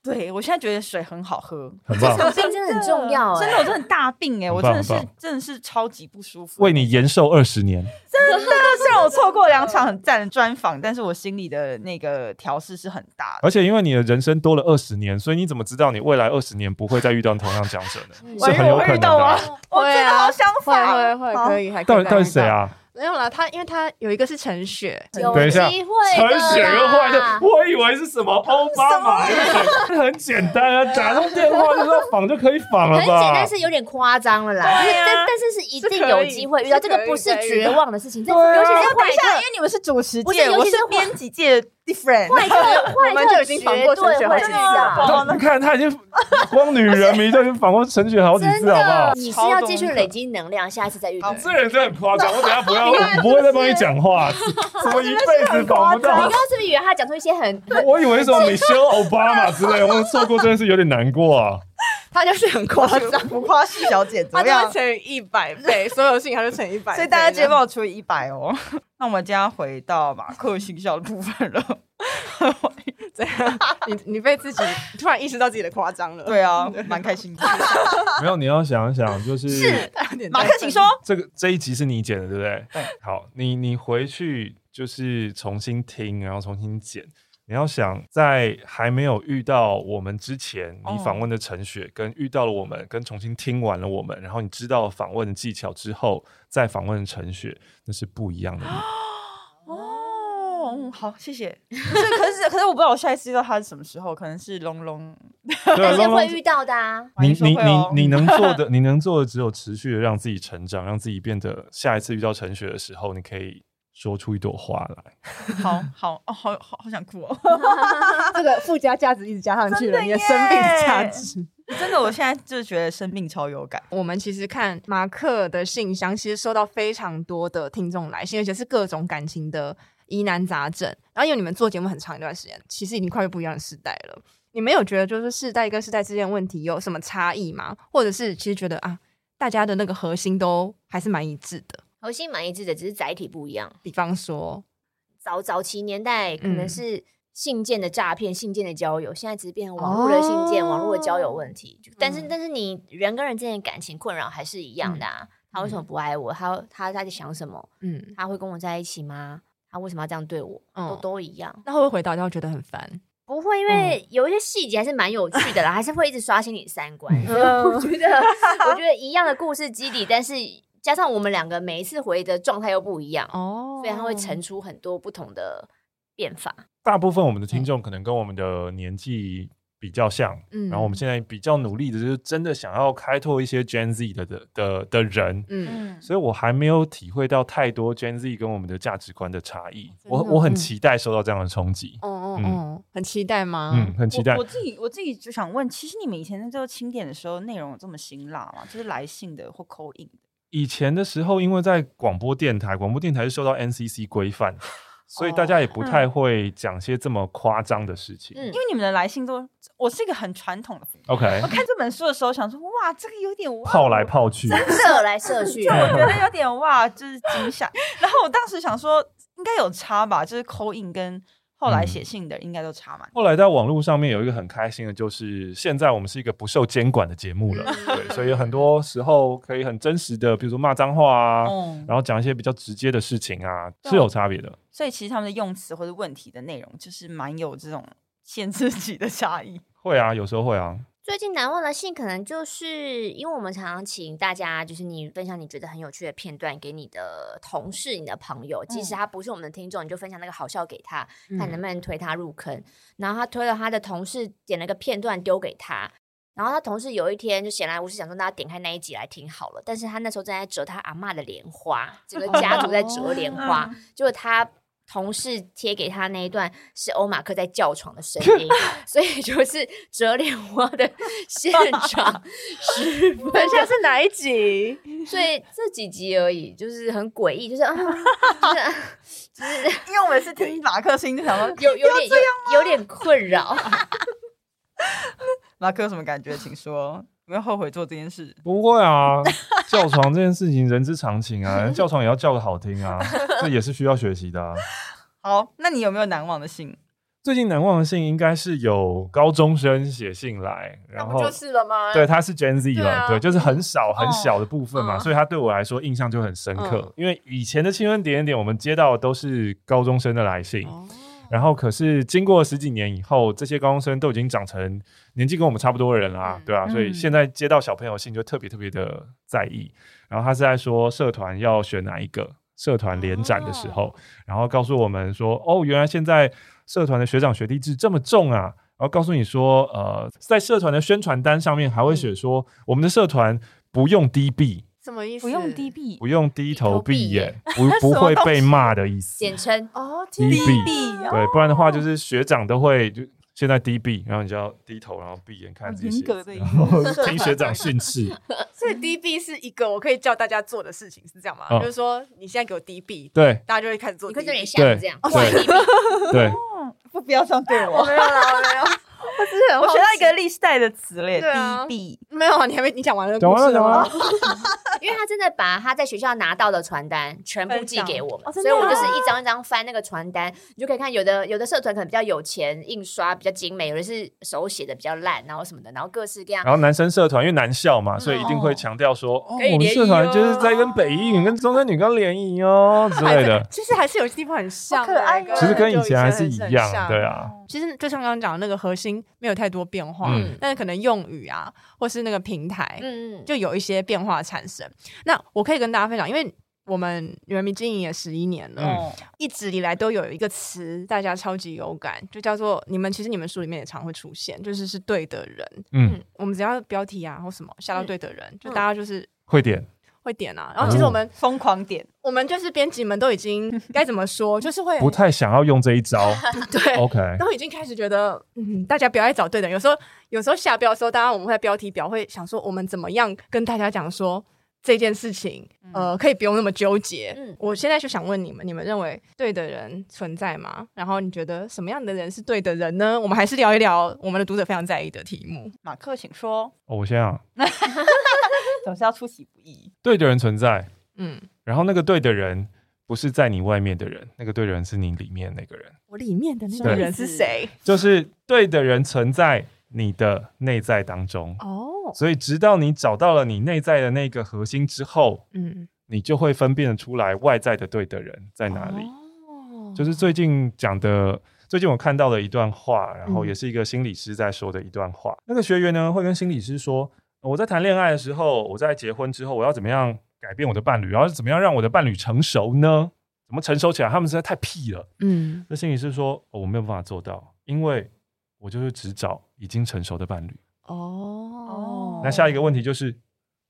嗯对，我现在觉得水很好喝，很棒。这病真的很重要，真的，我真的很大病哎，我真的是真的是超级不舒服。为你延寿二十年，真的。虽然我错过两场很赞的专访，但是我心里的那个调试是很大的。而且因为你的人生多了二十年，所以你怎么知道你未来二十年不会再遇到同样讲者呢？是很有可能的。我真的好想会会会可以，还到底到底谁啊？没有啦，他因为他有一个是陈雪，有机会陈雪又坏的，我以为是什么奥巴马，很简单啊，打通电话就是要访就可以仿了吧？很简单，是有点夸张了啦。对啊，但是是一定有机会遇到，这个不是绝望的事情。尤其是等一下，因为你们是主持界，我是编辑界。different，我们就已经访过陈雪好几次了。你看他已经光女人迷就已经访过陈雪好几次，好不好？你是要继续累积能量，下一次再遇到。这人真的很夸张，我等下不要，我不会再帮你讲话。怎么一辈子访不到？你刚刚是不是以为他讲出一些很……我以为什么米歇尔奥巴马之类，我错过真的是有点难过啊。他就是很夸张，浮夸系小姐，他就乘以一百倍，所有事情他就乘以一百，所以大家直接帮我除以一百哦。那我们今天回到马克行销的部分了。这样，你你被自己突然意识到自己的夸张了。对啊，蛮开心的。没有，你要想一想，就是是马克，请说。这个这一集是你剪的，对不对？对。好，你你回去就是重新听，然后重新剪。你要想，在还没有遇到我们之前，你访问的陈雪，跟遇到了我们，跟重新听完了我们，然后你知道访问的技巧之后，再访问陈雪，那是不一样的。哦，嗯好，谢谢。可是，可是，可是，我不知道我下一次遇到他是什么时候，可能是龙龙，对，是会遇到的啊。你你你你能做的，你能做的只有持续的让自己成长，让自己变得下一次遇到陈雪的时候，你可以。说出一朵花来，好好哦，好好好想哭哦！这个附加价值一直加上去了，你的生命价值，真的，我现在就觉得生命超有感。我们其实看马克的信箱，其实收到非常多的听众来信，而且是各种感情的疑难杂症。然后因为你们做节目很长一段时间，其实已经跨越不一样的时代了。你们有觉得就是世代跟世代之间问题有什么差异吗？或者是其实觉得啊，大家的那个核心都还是蛮一致的？核心蛮一致的，只是载体不一样。比方说，早早期年代可能是信件的诈骗、嗯、信件的交友，现在只是变成网络的信件、哦、网络的交友问题。但是，嗯、但是你人跟人之间的感情困扰还是一样的啊。嗯、他为什么不爱我？他他在想什么？嗯，他会跟我在一起吗？他为什么要这样对我？嗯、都都一样。那会不会回答到觉得很烦？不会，因为有一些细节还是蛮有趣的啦，还是会一直刷新你三观。我觉得，我觉得 一样的故事基底，但是。加上我们两个每一次回的状态又不一样哦，所以它会层出很多不同的变法。大部分我们的听众可能跟我们的年纪比较像，嗯，然后我们现在比较努力的就是真的想要开拓一些 Gen Z 的的的的人，嗯，所以我还没有体会到太多 Gen Z 跟我们的价值观的差异。我我很期待受到这样的冲击。哦哦哦，很期待吗？嗯，很期待。我自己我自己就想问，其实你们以前在做清点的时候，内容有这么辛辣吗？就是来信的或 call in 的。以前的时候，因为在广播电台，广播电台是受到 NCC 规范，所以大家也不太会讲些这么夸张的事情。嗯，因为你们的来信都，我是一个很传统的。OK，我看这本书的时候想说，哇，这个有点泡来泡去，射来射去，就我觉得有点哇，就是惊吓。然后我当时想说，应该有差吧，就是 call in 跟。后来写信的应该都查满。后来在网络上面有一个很开心的，就是现在我们是一个不受监管的节目了，对，所以很多时候可以很真实的，比如说骂脏话啊，嗯、然后讲一些比较直接的事情啊，是有差别的。所以其实他们的用词或者问题的内容，就是蛮有这种 限制级的差异。会啊，有时候会啊。最近难忘的信，可能就是因为我们常常请大家，就是你分享你觉得很有趣的片段给你的同事、你的朋友，即使他不是我们的听众，你就分享那个好笑给他，看能不能推他入坑。然后他推了他的同事，点了个片段丢给他，然后他同事有一天就闲来无事，想说大家点开那一集来听好了。但是他那时候正在折他阿嬷的莲花，整个家族在折莲花，结果他。同事贴给他那一段是欧马克在叫床的声音，所以就是折莲花的现场 十分。等下是哪一集？所以这几集而已，就是很诡异，就是啊，就是就是，因为我们是听马克心，就想说有有点有，有点困扰。马克有什么感觉？请说。没有后悔做这件事？不会啊，叫床这件事情人之常情啊，叫床也要叫个好听啊，这也是需要学习的啊。好，那你有没有难忘的信？最近难忘的信应该是有高中生写信来，然后就是了吗？对，他是 Gen Z 了，对，啊、对，就是很少很小的部分嘛，哦、所以他对我来说印象就很深刻。嗯、因为以前的青春点点点，我们接到的都是高中生的来信，哦、然后可是经过十几年以后，这些高中生都已经长成年纪跟我们差不多的人啦，嗯、对啊，所以现在接到小朋友信就特别特别的在意。然后他是在说社团要选哪一个社团联展的时候，哦、然后告诉我们说，哦，原来现在。社团的学长学弟制这么重啊！然后告诉你说，呃，在社团的宣传单上面还会写说，我们的社团不用低 B，什么意思？不用低 B，不用低头闭眼，不 不会被骂的意思。简称哦，低 B，对，不然的话就是学长都会就。现在低 B，然后你就要低头，然后闭眼看这些，然后听学长训斥。所以低 B 是一个我可以叫大家做的事情，是这样吗？就是说你现在给我低 B，对，大家就会开始做。你会有点像这样，对对，不不要这样对我，没有了，没有。我学到一个历代的词嘞，低 B 没有啊？你还没你讲完了？讲完了，讲完了。因为他真的把他在学校拿到的传单全部寄给我们，所以我就是一张一张翻那个传单，你就可以看有的有的社团可能比较有钱，印刷比较精美，有的是手写的比较烂，然后什么的，然后各式各样。然后男生社团因为男校嘛，所以一定会强调说，我们社团就是在跟北一女跟中山女高联谊哦之类的。其实还是有些地方很像，可爱。其实跟以前还是一样，对啊。其实就像刚刚讲的那个核心没有太多变化，但是可能用语啊，或是那个平台，嗯，就有一些变化产生。那我可以跟大家分享，因为我们女人民经营也十一年了，嗯、一直以来都有一个词，大家超级有感，就叫做你们其实你们书里面也常会出现，就是是对的人。嗯，嗯，我们只要标题啊或什么下到对的人，嗯、就大家就是会点会点啊。然后其实我们疯狂点，我们就是编辑们都已经 该怎么说，就是会不太想要用这一招。对，OK，都已经开始觉得，嗯，大家不要再找对的人。有时候有时候下标的时候，当然我们会在标题表会想说，我们怎么样跟大家讲说。这件事情，呃，可以不用那么纠结。嗯，我现在就想问你们，你们认为对的人存在吗？然后你觉得什么样的人是对的人呢？我们还是聊一聊我们的读者非常在意的题目。马克，请说。哦，我先啊，总是要出其不意。对的人存在，嗯，然后那个对的人不是在你外面的人，那个对的人是你里面那个人。我里面的那个人是谁？就是对的人存在你的内在当中。哦。所以，直到你找到了你内在的那个核心之后，嗯，你就会分辨出来外在的对的人在哪里。哦，就是最近讲的，最近我看到了一段话，然后也是一个心理师在说的一段话。嗯，那个学员呢，会跟心理师说：“我在谈恋爱的时候，我在结婚之后，我要怎么样改变我的伴侣？然后怎么样让我的伴侣成熟呢？怎么成熟起来？他们实在太屁了。”嗯，那心理师说：“哦，我没有办法做到，因为我就是只找已经成熟的伴侣。”哦，那下一个问题就是，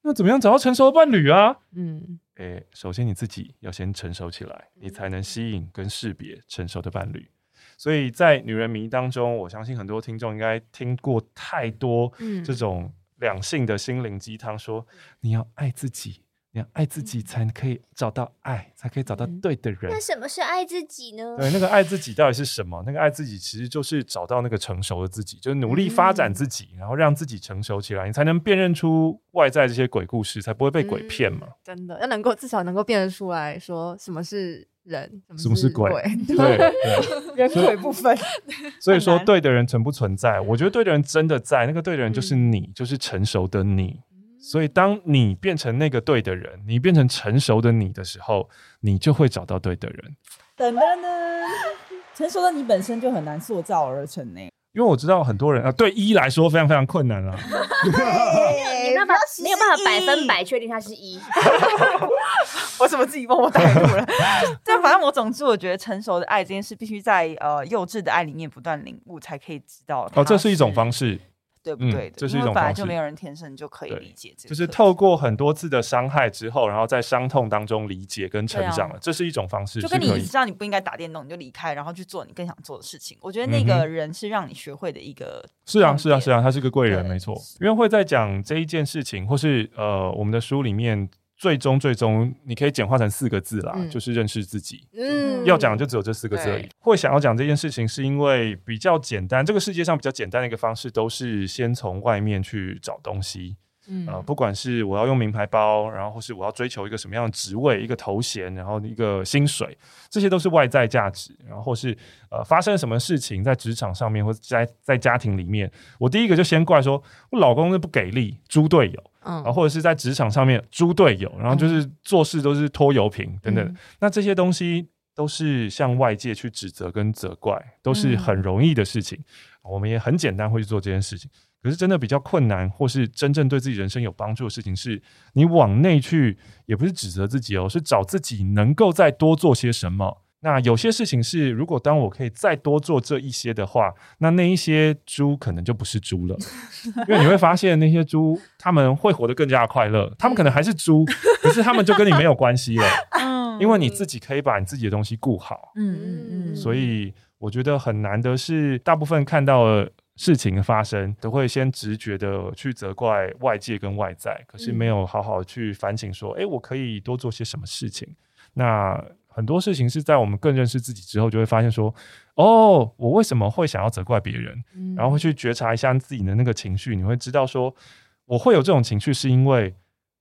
那怎么样找到成熟的伴侣啊？嗯，诶，首先你自己要先成熟起来，你才能吸引跟识别成熟的伴侣。所以在女人迷当中，我相信很多听众应该听过太多这种两性的心灵鸡汤，说你要爱自己。你要爱自己，才可以找到爱，才可以找到对的人。那什么是爱自己呢？对，那个爱自己到底是什么？那个爱自己其实就是找到那个成熟的自己，就是努力发展自己，然后让自己成熟起来，你才能辨认出外在这些鬼故事，才不会被鬼骗嘛。真的要能够至少能够辨认出来说什么是人，什么是鬼？对，人鬼不分。所以说，对的人存不存在？我觉得对的人真的在，那个对的人就是你，就是成熟的你。所以，当你变成那个对的人，你变成成熟的你的时候，你就会找到对的人。等等呢，成熟的你本身就很难塑造而成呢。因为我知道很多人啊，对一来说非常非常困难啊。你没有办法，没有办法百分百确定他是一。我怎么自己帮我带路了？对，反正我总之我觉得成熟的爱这件事，必须在呃幼稚的爱里面不断领悟，才可以知道。哦，这是一种方式。对不对？这是一种方式，就没有人天生就可以理解这个。就是透过很多次的伤害之后，然后在伤痛当中理解跟成长了，这是一种方式。就跟你知道你不应该打电动，你就离开，然后去做你更想做的事情。我觉得那个人是让你学会的一个。是啊，是啊，是啊，他是个贵人，没错。因为会在讲这一件事情，或是呃，我们的书里面。最终，最终，你可以简化成四个字啦，嗯、就是认识自己。嗯，要讲的就只有这四个字而已。会想要讲这件事情，是因为比较简单。这个世界上比较简单的一个方式，都是先从外面去找东西。嗯、呃，不管是我要用名牌包，然后或是我要追求一个什么样的职位、一个头衔，然后一个薪水，这些都是外在价值。然后或是呃，发生什么事情在职场上面，或者在在家庭里面，我第一个就先怪说我老公是不给力，猪队友，嗯，或者是在职场上面猪队友，然后就是做事都是拖油瓶等等。嗯、那这些东西都是向外界去指责跟责怪，都是很容易的事情。嗯、我们也很简单会去做这件事情。可是真的比较困难，或是真正对自己人生有帮助的事情，是你往内去，也不是指责自己哦，是找自己能够再多做些什么。那有些事情是，如果当我可以再多做这一些的话，那那一些猪可能就不是猪了，因为你会发现那些猪他们会活得更加快乐，他们可能还是猪，可是他们就跟你没有关系了，因为你自己可以把你自己的东西顾好。嗯嗯嗯，所以我觉得很难的是，大部分看到了。事情的发生都会先直觉的去责怪外界跟外在，可是没有好好去反省说，哎、嗯，我可以多做些什么事情。那很多事情是在我们更认识自己之后，就会发现说，哦，我为什么会想要责怪别人？嗯、然后会去觉察一下自己的那个情绪，你会知道说，我会有这种情绪，是因为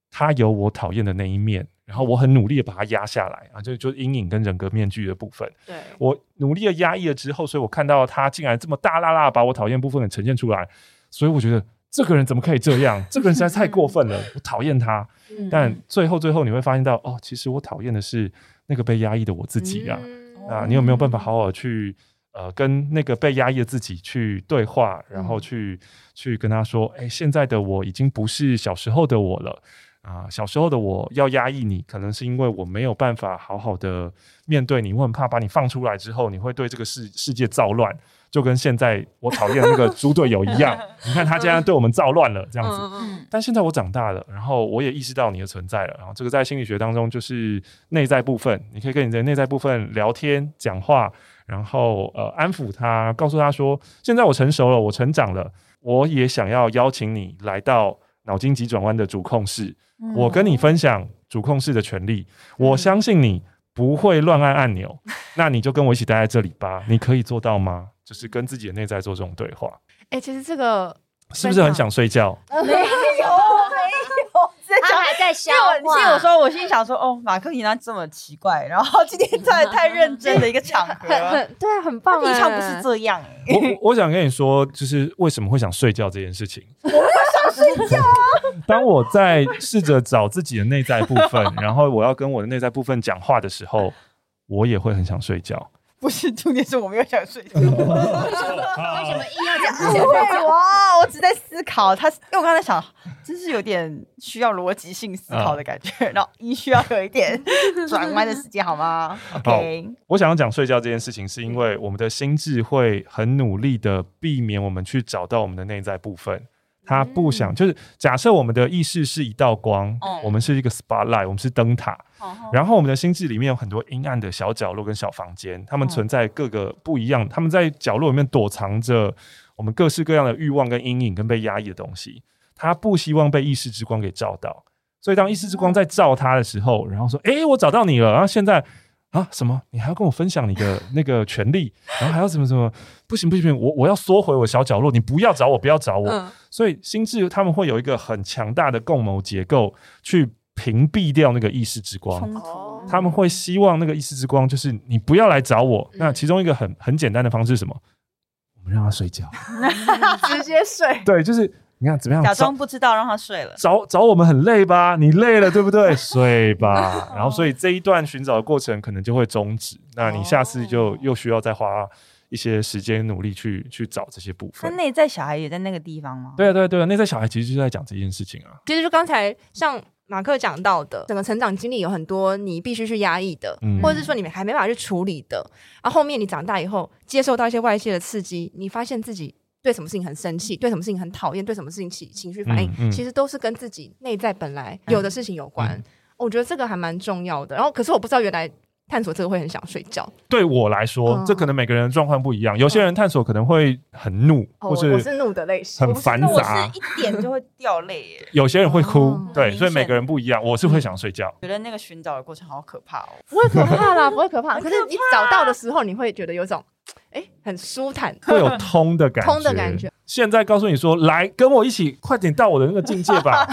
他有我讨厌的那一面。然后我很努力的把它压下来啊，就就阴影跟人格面具的部分。对，我努力的压抑了之后，所以我看到他竟然这么大啦啦把我讨厌部分给呈现出来，所以我觉得这个人怎么可以这样？这个人实在太过分了，我讨厌他。但最后最后你会发现到，哦，其实我讨厌的是那个被压抑的我自己啊。啊，你有没有办法好好去呃跟那个被压抑的自己去对话，然后去去跟他说，哎，现在的我已经不是小时候的我了。啊，小时候的我要压抑你，可能是因为我没有办法好好的面对你，我很怕把你放出来之后，你会对这个世世界造乱，就跟现在我讨厌的那个 猪队友一样。你看他竟然对我们造乱了，这样子。但现在我长大了，然后我也意识到你的存在了，然后这个在心理学当中就是内在部分，你可以跟你的内在部分聊天、讲话，然后呃安抚他，告诉他说，现在我成熟了，我成长了，我也想要邀请你来到脑筋急转弯的主控室。我跟你分享主控室的权利，我相信你不会乱按按钮，那你就跟我一起待在这里吧。你可以做到吗？就是跟自己的内在做这种对话。哎、欸，其实这个是不是很想睡觉？没有。没有他还在笑。我记得我说，我心里想说，哦，马克，你那这么奇怪，然后今天 太太认真的一个场合，对，很棒。平常不是这样。我我想跟你说，就是为什么会想睡觉这件事情。我没有想睡觉啊。当我在试着找自己的内在部分，然后我要跟我的内在部分讲话的时候，我也会很想睡觉。不是，重点是我没有想睡觉。为什么硬要讲？对哇，我只在思考。他，因为我刚才想，真是有点需要逻辑性思考的感觉，然后一需要有一点 转弯的时间，好吗？OK。我想要讲睡觉这件事情，是因为我们的心智会很努力的避免我们去找到我们的内在部分。他不想，就是假设我们的意识是一道光，嗯、我们是一个 spotlight，我们是灯塔，嗯、然后我们的心智里面有很多阴暗的小角落跟小房间，他们存在各个不一样，他们在角落里面躲藏着我们各式各样的欲望跟阴影跟被压抑的东西。他不希望被意识之光给照到，所以当意识之光在照他的时候，然后说：“诶，我找到你了。”然后现在。啊，什么？你还要跟我分享你的 那个权利，然后还要怎么怎么？不行不行不行，我我要缩回我小角落，你不要找我，不要找我。嗯、所以心智他们会有一个很强大的共谋结构，去屏蔽掉那个意识之光。突他们会希望那个意识之光就是你不要来找我。嗯、那其中一个很很简单的方式是什么？我们让他睡觉，直接睡。对，就是。你看怎么样？假装不知道，让他睡了。找找我们很累吧？你累了对不对？睡吧。然后，所以这一段寻找的过程可能就会终止。那你下次就又需要再花一些时间努力去去找这些部分。那内在小孩也在那个地方吗？对啊，对啊，对啊。内在小孩其实就在讲这件事情啊。其实就刚才像马克讲到的，整个成长经历有很多你必须去压抑的，嗯、或者是说你们还没办法去处理的。然后后面你长大以后，接受到一些外界的刺激，你发现自己。对什么事情很生气，对什么事情很讨厌，对什么事情起情绪反应，嗯嗯、其实都是跟自己内在本来有的事情有关。嗯、我觉得这个还蛮重要的。然后，可是我不知道原来探索这个会很想睡觉。对我来说，嗯、这可能每个人的状况不一样。有些人探索可能会很怒，哦、或是我是怒的类型，很繁杂，我是一点就会掉泪耶。有些人会哭，哦、对，所以每个人不一样。我是会想睡觉。觉得那个寻找的过程好可怕哦，不会可怕啦，不会可怕。可是你找到的时候，你会觉得有种。哎，很舒坦，会有通的感觉，通的感觉。现在告诉你说，来跟我一起，快点到我的那个境界吧。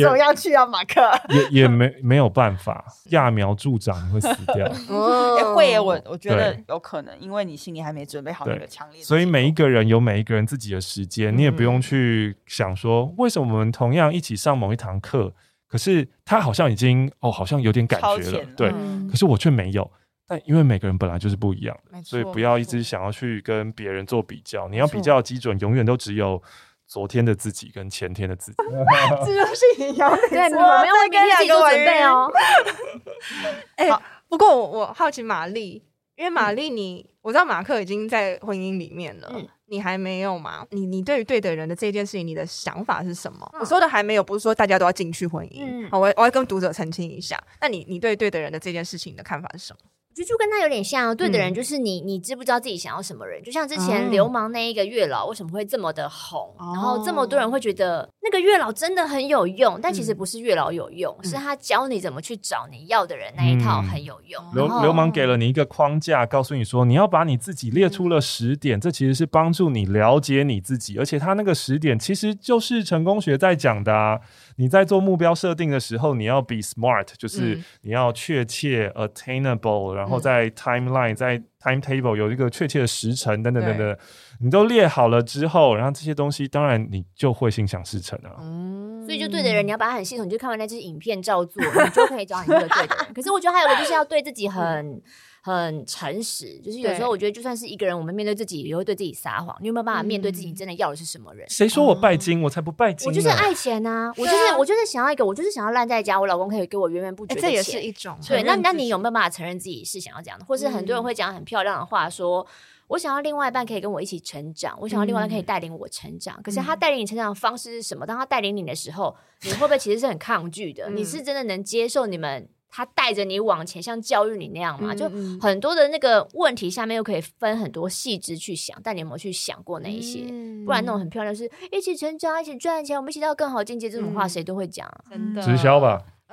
怎么样去啊，马克？也也没没有办法，揠苗助长你会死掉。哦，会耶，我我觉得有可能，因为你心里还没准备好那个强烈。所以每一个人有每一个人自己的时间，你也不用去想说，为什么我们同样一起上某一堂课，可是他好像已经哦，好像有点感觉了，对，可是我却没有。但因为每个人本来就是不一样的，所以不要一直想要去跟别人做比较。你要比较的基准，永远都只有昨天的自己跟前天的自己。这就是一样，对，我们要为自己做准备哦。哎，不过我我好奇玛丽，因为玛丽你我知道马克已经在婚姻里面了，你还没有吗？你你对于对的人的这件事情，你的想法是什么？我说的还没有，不是说大家都要进去婚姻。好，我我要跟读者澄清一下。那你你对对的人的这件事情的看法是什么？就就跟他有点像，对的人就是你，你知不知道自己想要什么人？就像之前流氓那一个月老为什么会这么的红，然后这么多人会觉得那个月老真的很有用，但其实不是月老有用，是他教你怎么去找你要的人那一套很有用。流流氓给了你一个框架，告诉你说你要把你自己列出了十点，这其实是帮助你了解你自己，而且他那个十点其实就是成功学在讲的啊。你在做目标设定的时候，你要 be smart，就是你要确切 attainable，然后在 timeline，在 timetable 有一个确切的时辰等等等等，你都列好了之后，然后这些东西当然你就会心想事成啊。嗯，所以就对的人，你要把它很系统，你就看完那支影片照做，你就可以找你那个对的人。可是我觉得还有个就是要对自己很。很诚实，就是有时候我觉得就算是一个人，我们面对自己也会对自己撒谎。你有没有办法面对自己真的要的是什么人？谁说我拜金？我才不拜金！我就是爱钱呐！我就是我就是想要一个，我就是想要烂在家，我老公可以给我源源不绝的钱。这也是一种对。那那你有没有办法承认自己是想要这样的？或是很多人会讲很漂亮的话，说我想要另外一半可以跟我一起成长，我想要另外一半可以带领我成长。可是他带领你成长的方式是什么？当他带领你的时候，你会不会其实是很抗拒的？你是真的能接受你们？他带着你往前，像教育你那样嘛，就很多的那个问题下面又可以分很多细致去想，但你有没有去想过那一些？不然那种很漂亮，是一起成长，一起赚钱，我们一起到更好境界，这种话谁都会讲，真的。直销吧，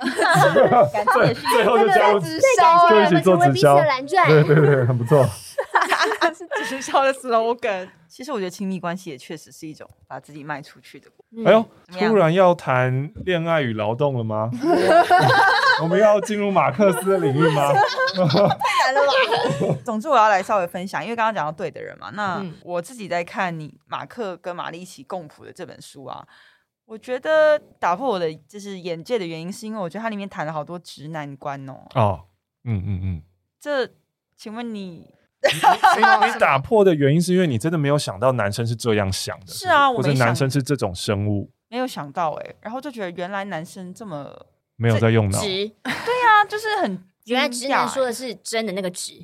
最最后就加入直销，就一起做直销，对对对，很不错。是直销的 slogan。其实我觉得亲密关系也确实是一种把自己卖出去的。哎呦，突然要谈恋爱与劳动了吗？我们要进入马克思的领域吗？太难了吧！总之我要来稍微分享，因为刚刚讲到对的人嘛。那我自己在看你马克跟玛丽一起共谱的这本书啊，我觉得打破我的就是眼界的原因，是因为我觉得它里面谈了好多直男观哦。哦，嗯嗯嗯。这，请问你？你打破的原因是因为你真的没有想到男生是这样想的，是啊，或者男生是这种生物，没有想到哎，然后就觉得原来男生这么没有在用脑，直，对啊，就是很 原来直男说的是真的那个直，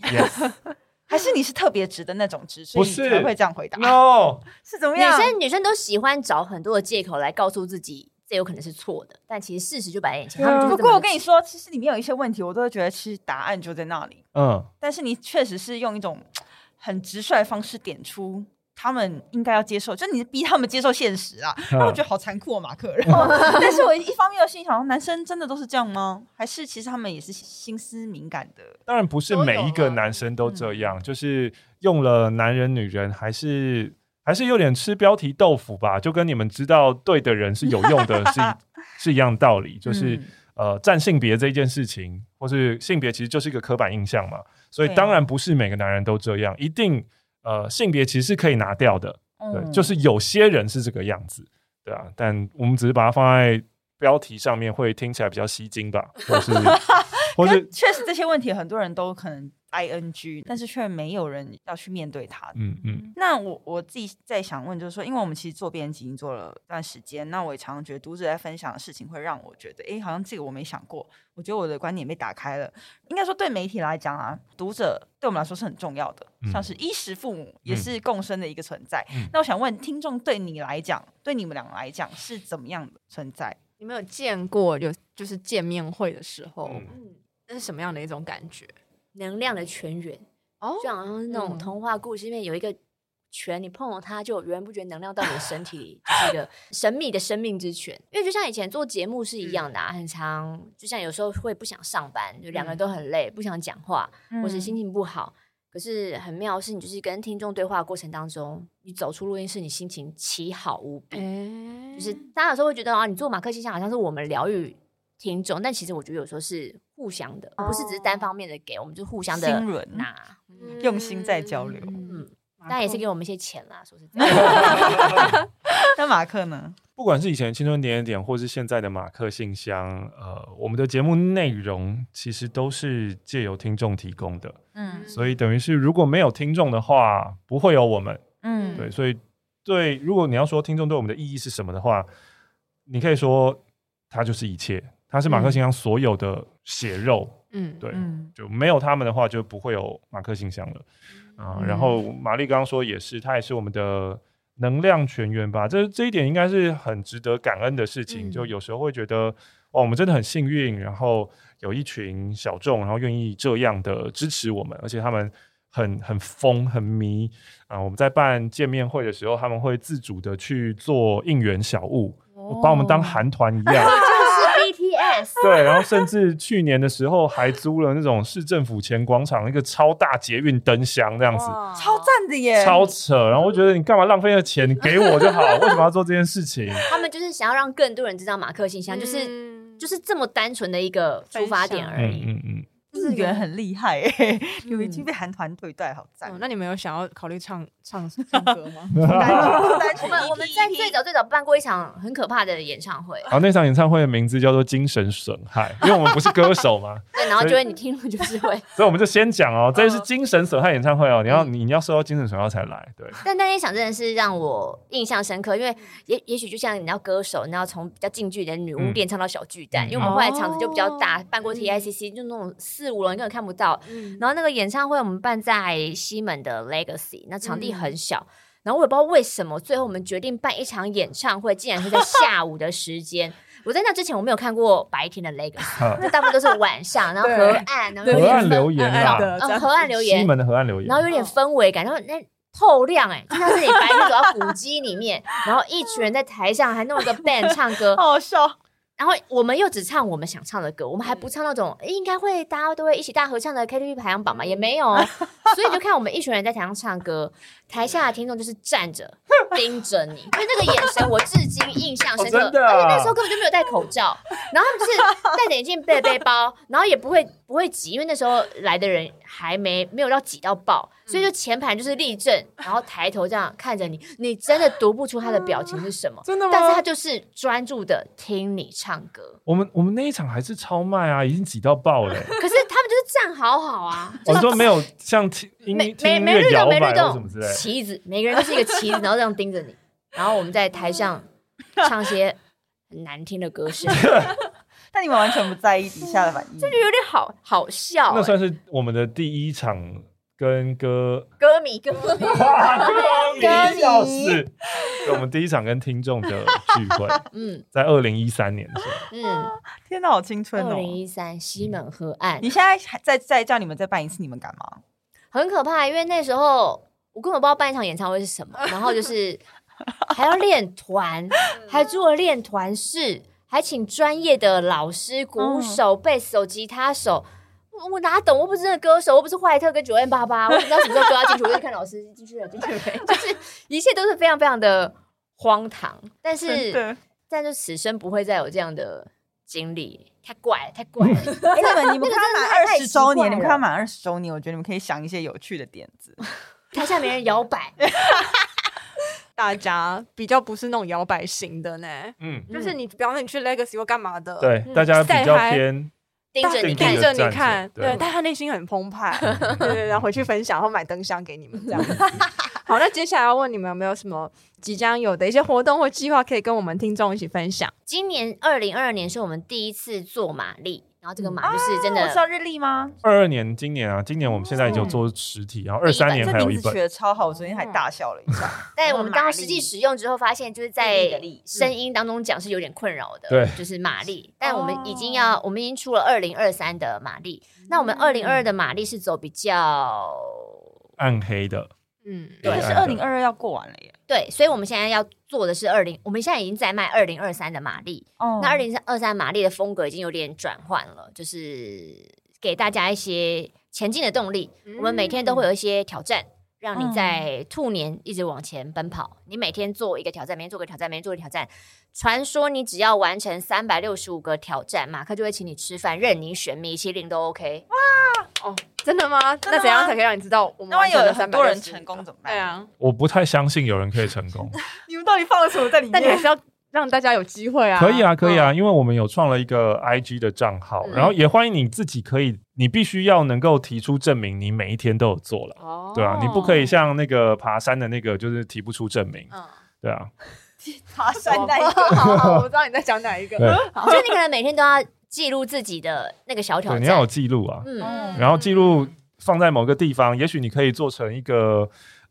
还是你是特别直的那种直，所以你才会这样回答？No，是怎么样？女生女生都喜欢找很多的借口来告诉自己。这有可能是错的，但其实事实就摆在眼前。嗯、不过我跟你说，其实里面有一些问题，我都会觉得其实答案就在那里。嗯，但是你确实是用一种很直率的方式点出他们应该要接受，就你逼他们接受现实啊。那、嗯、我觉得好残酷哦，马克。然后，但是我一方面又心想，男生真的都是这样吗？还是其实他们也是心思敏感的？当然不是每一个男生都这样，就是用了男人、女人还是。还是有点吃标题豆腐吧，就跟你们知道对的人是有用的是 是一样道理，就是、嗯、呃占性别这一件事情，或是性别其实就是一个刻板印象嘛，所以当然不是每个男人都这样，一定呃性别其实是可以拿掉的，对，嗯、就是有些人是这个样子，对啊，但我们只是把它放在标题上面，会听起来比较吸睛吧，或是 或是确实这些问题很多人都可能。I N G，但是却没有人要去面对它。嗯嗯。那我我自己在想问，就是说，因为我们其实做编辑已经做了一段时间，那我也常常觉得读者在分享的事情会让我觉得，哎，好像这个我没想过。我觉得我的观点被打开了。应该说，对媒体来讲啊，读者对我们来说是很重要的，嗯、像是衣食父母，也是共生的一个存在。嗯、那我想问听众，对你来讲，对你们两个来讲，是怎么样的存在？你们有见过有就是见面会的时候，嗯，那是什么样的一种感觉？能量的泉源哦，就好像那种童话故事里面有一个泉，你碰了它就源源不绝能量到你的身体里，就是一个 神秘的生命之泉。因为就像以前做节目是一样的啊，很长，就像有时候会不想上班，就两个人都很累，不想讲话，或是心情不好。可是很妙的是，你就是跟听众对话的过程当中，你走出录音室，你心情奇好无比。欸、就是大家有时候会觉得啊，你做马克信箱好像是我们疗愈听众，但其实我觉得有时候是互相的，哦、不是只是单方面的给，我们就互相的拿，嗯、用心在交流。嗯，当然也是给我们一些钱啦，说是这样。那马克呢？不管是以前的青春点点点，或是现在的马克信箱，呃，我们的节目内容其实都是借由听众提供的，嗯，所以等于是如果没有听众的话，不会有我们，嗯，对，所以对，如果你要说听众对我们的意义是什么的话，你可以说它就是一切，它是马克信箱所有的血肉，嗯，对，就没有他们的话，就不会有马克信箱了，啊，然后玛丽刚刚说也是，它也是我们的。能量泉源吧，这这一点应该是很值得感恩的事情。嗯、就有时候会觉得，哇，我们真的很幸运，然后有一群小众，然后愿意这样的支持我们，而且他们很很疯很迷啊！我们在办见面会的时候，他们会自主的去做应援小物，哦、把我们当韩团一样。BTS 对，然后甚至去年的时候还租了那种市政府前广场一个超大捷运灯箱，这样子，超赞的耶，超扯。然后我觉得你干嘛浪费那钱？你给我就好，为什么要做这件事情？他们就是想要让更多人知道马克信箱，就是就是这么单纯的一个出发点而已。嗯嗯。资源很厉害哎、欸，有已经被韩团对待，好赞、哦。那你们有想要考虑唱唱 唱歌吗？我们我们在最早最早办过一场很可怕的演唱会。然后那场演唱会的名字叫做《精神损害》，因为我们不是歌手嘛。对，然后就会你听了就是会。所以我们就先讲哦，这是精神损害演唱会哦，你要你你要受到精神损害才来。对。但那一场真的是让我印象深刻，因为也也许就像你要歌手，你要从比较近距离的女巫店唱到小巨蛋，因为我们后来场子就比较大，办过 TICC，就那种四五楼你根本看不到。嗯、然后那个演唱会我们办在西门的 Legacy，那场地很小。嗯、然后我也不知道为什么，最后我们决定办一场演唱会，竟然是在下午的时间。我在那之前我没有看过白天的 Legacy，那大部分都是晚上，然后河岸，然后河岸留言啊，河岸留言，西门的河岸留言，然后有点氛围感，然后那透亮哎，就像是你白天走到古迹里面，然后一群人在台上还弄了个 band 唱歌，好笑。然后我们又只唱我们想唱的歌，我们还不唱那种应该会大家都会一起大合唱的 KTV 排行榜嘛，也没有，所以就看我们一群人在台上唱歌，台下的听众就是站着 盯着你，因为那个眼神我至今印象深刻，而且那时候根本就没有戴口罩，然后就是戴着眼镜背背包，然后也不会不会挤，因为那时候来的人还没没有到挤到爆，所以就前排就是立正，然后抬头这样看着你，你真的读不出他的表情是什么，真的吗？但是他就是专注的听你唱。歌，我们我们那一场还是超卖啊，已经挤到爆了。可是他们就是站好好啊，我说没有像听音没没没律动没律动旗子，每个人都是一个旗子，然后这样盯着你。然后我们在台上唱些很难听的歌 声，但你们完全不在意底下的反应，这就有点好好笑。那算是我们的第一场。跟歌歌迷歌迷 歌迷笑死！我们第一场跟听众的聚会，嗯，在二零一三年的时候，嗯，天哪，好青春哦！二零一三西门河岸，你现在还在再叫你们再办一次，你们敢吗？很可怕，因为那时候我根本不知道办一场演唱会是什么，然后就是还要练团，还做了练团式，还请专业的老师，鼓手、贝斯手、吉他手。我哪懂？我不是那个歌手，我不是坏特跟九 N 八八，我不知道什么时候歌要进去，我就看老师进去了，进去了没？就是一切都是非常非常的荒唐，但是的但是此生不会再有这样的经历，太怪了，太怪了！哎、欸，你们你们快满二十周年，你们快满二十周年，我觉得你们可以想一些有趣的点子，台下没人摇摆，大家比较不是那种摇摆型的呢，嗯，就是你比方说你去 Legacy 或干嘛的，对，大家比较偏。盯着你，盯着你看，对，但他内心很澎湃，对对，然后回去分享，然后买灯箱给你们，这样。好，那接下来要问你们有没有什么即将有的一些活动或计划，可以跟我们听众一起分享？今年二零二二年是我们第一次做玛丽。然后这个马就是真的，我知道日历吗？二二年，今年啊，今年我们现在就做实体，然后二三年还有一本。取的超好，我昨天还大笑了一下。但我们刚刚实际使用之后，发现就是在声音当中讲是有点困扰的。对，就是玛丽。但我们已经要，我们已经出了二零二三的玛丽。那我们二零二二的玛丽是走比较暗黑的。嗯，对，是二零二二要过完了耶。对，所以我们现在要做的是二零，我们现在已经在卖二零二三的马力。哦，那二零二三马力的风格已经有点转换了，就是给大家一些前进的动力。我们每天都会有一些挑战。让你在兔年一直往前奔跑。你每天做一个挑战，每天做个挑战，每天做个挑战。传说你只要完成三百六十五个挑战，马克就会请你吃饭，任你选，米其林都 OK。哇哦，真的吗？那怎样才可以让你知道我们有很多人成功怎么办？对啊，我不太相信有人可以成功。你们到底放了什么在里面？但你还是要。让大家有机会啊！可以啊，可以啊，因为我们有创了一个 IG 的账号，嗯、然后也欢迎你自己可以，你必须要能够提出证明，你每一天都有做了，哦、对啊，你不可以像那个爬山的那个，就是提不出证明，嗯、对啊，爬山那一个，我不知道你在讲哪一个，就你可能每天都要记录自己的那个小挑战，你要有记录啊，嗯，然后记录放在某个地方，也许你可以做成一个。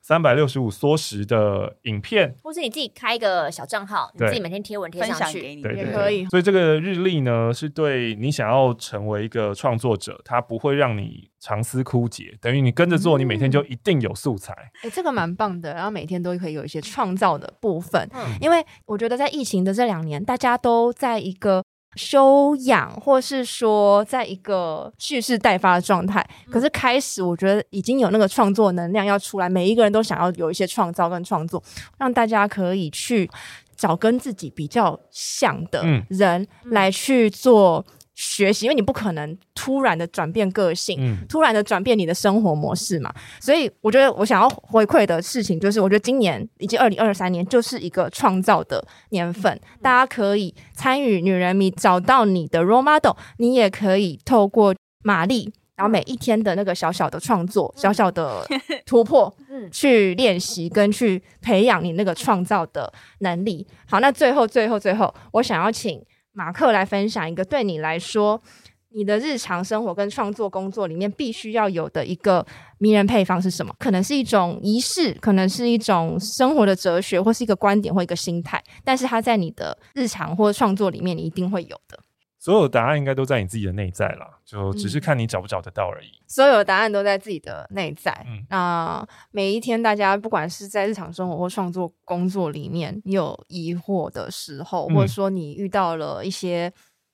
三百六十五缩时的影片，或是你自己开一个小账号，你自己每天贴文贴上去，给你也可以。所以这个日历呢，是对你想要成为一个创作者，它不会让你长思枯竭，等于你跟着做，你每天就一定有素材。哎、嗯欸，这个蛮棒的，然后每天都可以有一些创造的部分。嗯，因为我觉得在疫情的这两年，大家都在一个。休养，或是说在一个蓄势待发的状态，可是开始我觉得已经有那个创作能量要出来，每一个人都想要有一些创造跟创作，让大家可以去找跟自己比较像的人来去做。学习，因为你不可能突然的转变个性，嗯、突然的转变你的生活模式嘛。所以我觉得我想要回馈的事情就是，我觉得今年以及二零二三年就是一个创造的年份，嗯、大家可以参与女人迷，找到你的 role model，你也可以透过玛丽，然后每一天的那个小小的创作、嗯、小小的 突破，嗯，去练习跟去培养你那个创造的能力。好，那最后最后最后，我想要请。马克来分享一个对你来说，你的日常生活跟创作工作里面必须要有的一个迷人配方是什么？可能是一种仪式，可能是一种生活的哲学，或是一个观点或一个心态。但是它在你的日常或创作里面，你一定会有的。所有答案应该都在你自己的内在啦，就只是看你找不找得到而已。嗯、所有的答案都在自己的内在。嗯，那每一天，大家不管是在日常生活或创作工作里面，你有疑惑的时候，嗯、或者说你遇到了一些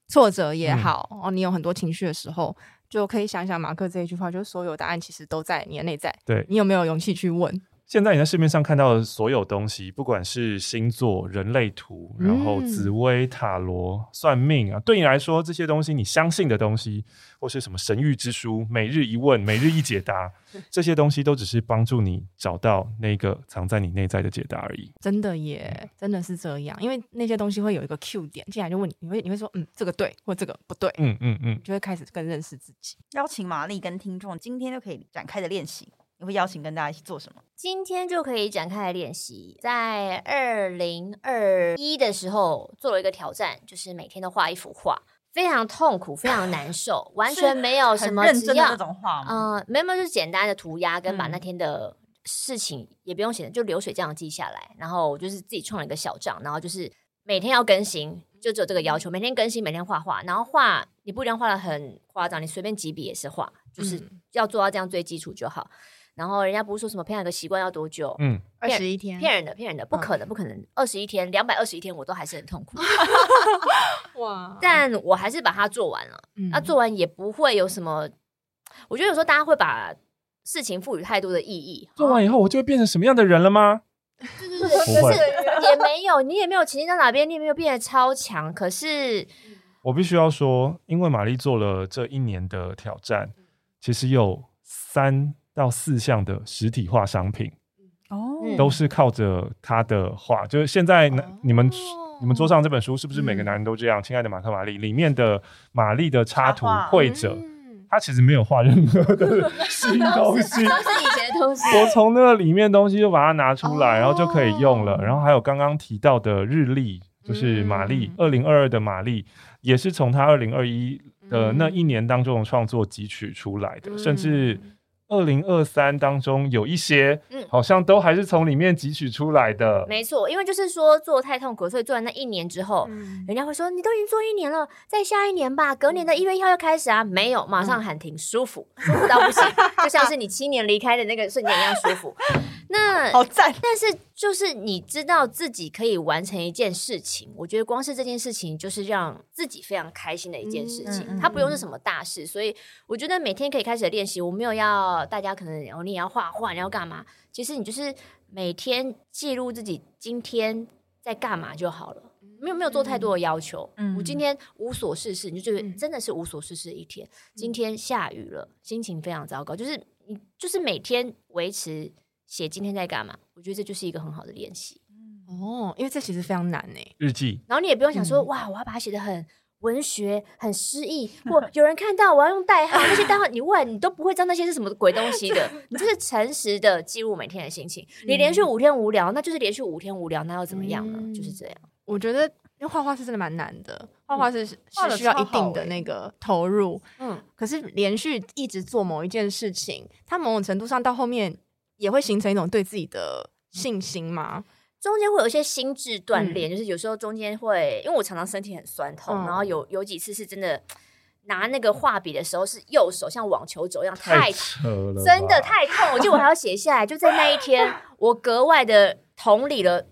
挫折也好，嗯、哦，你有很多情绪的时候，就可以想想马克这一句话，就是所有答案其实都在你的内在。对，你有没有勇气去问？现在你在市面上看到的所有东西，不管是星座、人类图，然后紫薇塔罗、算命啊，对你来说这些东西，你相信的东西，或是什么神谕之书、每日一问、每日一解答，这些东西都只是帮助你找到那个藏在你内在的解答而已。真的耶，真的是这样，因为那些东西会有一个 Q 点，进来就问你，你会你会说，嗯，这个对，或这个不对，嗯嗯嗯，就会开始更认识自己。邀请玛丽跟听众今天就可以展开的练习。你会邀请跟大家一起做什么？今天就可以展开来练习。在二零二一的时候做了一个挑战，就是每天都画一幅画，非常痛苦，非常难受，完 全没有什么认真的那种画。嗯、呃，没有没有，就是简单的涂鸦，跟把那天的事情也不用写，就流水这样记下来。然后就是自己创了一个小账，然后就是每天要更新，就只有这个要求，每天更新，每天画画。然后画你不一定画的很夸张，你随便几笔也是画，就是要做到这样最基础就好。然后人家不是说什么培养一个习惯要多久？嗯，二十一天，骗人的，骗人的，不可能，不可能，二十一天，两百二十一天，我都还是很痛苦。哇！但我还是把它做完了。那做完也不会有什么，我觉得有时候大家会把事情赋予太多的意义。做完以后，我就会变成什么样的人了吗？对 对对，就是也没有，你也没有前进到哪边，你也没有变得超强。可是我必须要说，因为玛丽做了这一年的挑战，其实有三。到四项的实体化商品哦，都是靠着他的画。就是现在，你们你们桌上这本书是不是每个男人都这样？亲爱的马克玛丽里面的玛丽的插图绘者，他其实没有画任何的 新东西，都是以前的东西。我从那个里面东西就把它拿出来，然后就可以用了。然后还有刚刚提到的日历，就是玛丽二零二二的玛丽，也是从他二零二一的那一年当中的创作汲取出来的，甚至。二零二三当中有一些，嗯，好像都还是从里面汲取出来的。没错，因为就是说做太痛苦，所以做完那一年之后，嗯、人家会说你都已经做一年了，再下一年吧，隔年的一月一号要开始啊。没有，马上喊停，舒服，舒服到不行，就像是你七年离开的那个瞬间一样舒服。那 好赞，但是就是你知道自己可以完成一件事情，我觉得光是这件事情就是让自己非常开心的一件事情，嗯、它不用是什么大事，所以我觉得每天可以开始练习。我没有要大家可能哦，你也要画画，你要干嘛？其实你就是每天记录自己今天在干嘛就好了，没有没有做太多的要求。嗯、我今天无所事事，你就觉得真的是无所事事的一天。嗯、今天下雨了，心情非常糟糕，就是你就是每天维持。写今天在干嘛？我觉得这就是一个很好的练习。哦，因为这其实非常难呢。日记，然后你也不用想说，嗯、哇，我要把它写得很文学、很诗意，或有人看到我要用代号，那些代号你问你都不会知道那些是什么鬼东西的。你就是诚实的记录每天的心情。你连续五天无聊，那就是连续五天无聊，那又怎么样呢？嗯、就是这样。我觉得，因为画画是真的蛮难的，画画是、嗯、是需要一定的那个投入。嗯，可是连续一直做某一件事情，它某种程度上到后面。也会形成一种对自己的信心吗？中间会有一些心智锻炼，嗯、就是有时候中间会，因为我常常身体很酸痛，嗯、然后有有几次是真的拿那个画笔的时候，是右手像网球肘一样太扯了，真的太痛，我记得我还要写下来。就在那一天，我格外的同理了。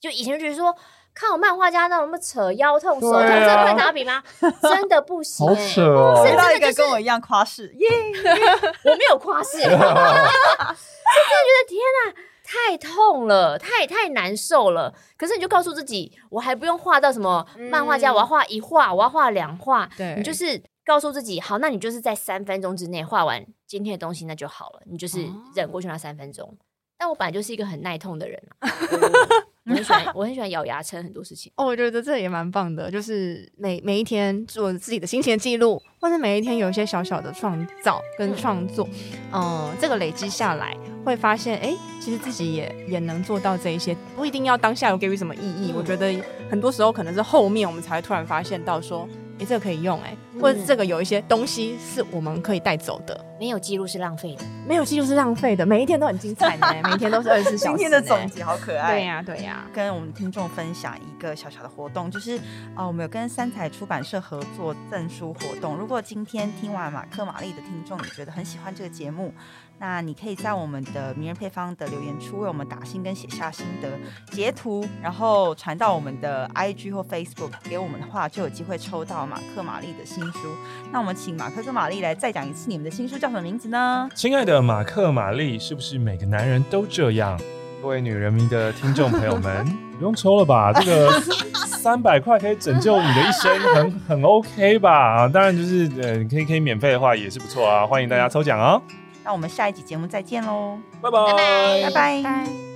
就以前就觉得说，看我漫画家那么扯腰痛、手痛，真的会拿笔吗？真的不行，好扯哦！遇到一个跟我一样夸饰，耶！我没有夸饰。就真的觉得天哪，太痛了，太太难受了。可是你就告诉自己，我还不用画到什么漫画家，嗯、我要画一画，我要画两画。对，你就是告诉自己，好，那你就是在三分钟之内画完今天的东西，那就好了。你就是忍过去那三分钟。哦、但我本来就是一个很耐痛的人啊。我很喜欢，我很喜欢咬牙撑很多事情。哦，我觉得这也蛮棒的，就是每每一天做自己的心情记录，或者每一天有一些小小的创造跟创作，嗯，这个累积下来，会发现，哎，其实自己也也能做到这一些，不一定要当下有给予什么意义。我觉得很多时候可能是后面我们才会突然发现到说。欸、这个可以用哎、欸，或者这个有一些东西是我们可以带走的。没有记录是浪费的，没有记录是浪费的。每一天都很精彩呢，每一天都是二十四小时。今天的总结好可爱。对呀、啊，对呀、啊。跟我们听众分享一个小小的活动，就是呃，我们有跟三彩出版社合作赠书活动。如果今天听完马克玛丽的听众，你觉得很喜欢这个节目，那你可以在我们的名人配方的留言处为我们打星跟写下心得截图，然后传到我们的 IG 或 Facebook 给我们的话，就有机会抽到马克玛丽的新书。那我们请马克跟玛丽来再讲一次你们的新书叫什么名字呢？亲爱的马克玛丽，是不是每个男人都这样？各位女人迷的听众朋友们，不用抽了吧？这个三百块可以拯救你的一生，很很 OK 吧？啊，当然就是呃，可以可以免费的话也是不错啊，欢迎大家抽奖哦。那我们下一集节目再见喽，拜拜，拜拜。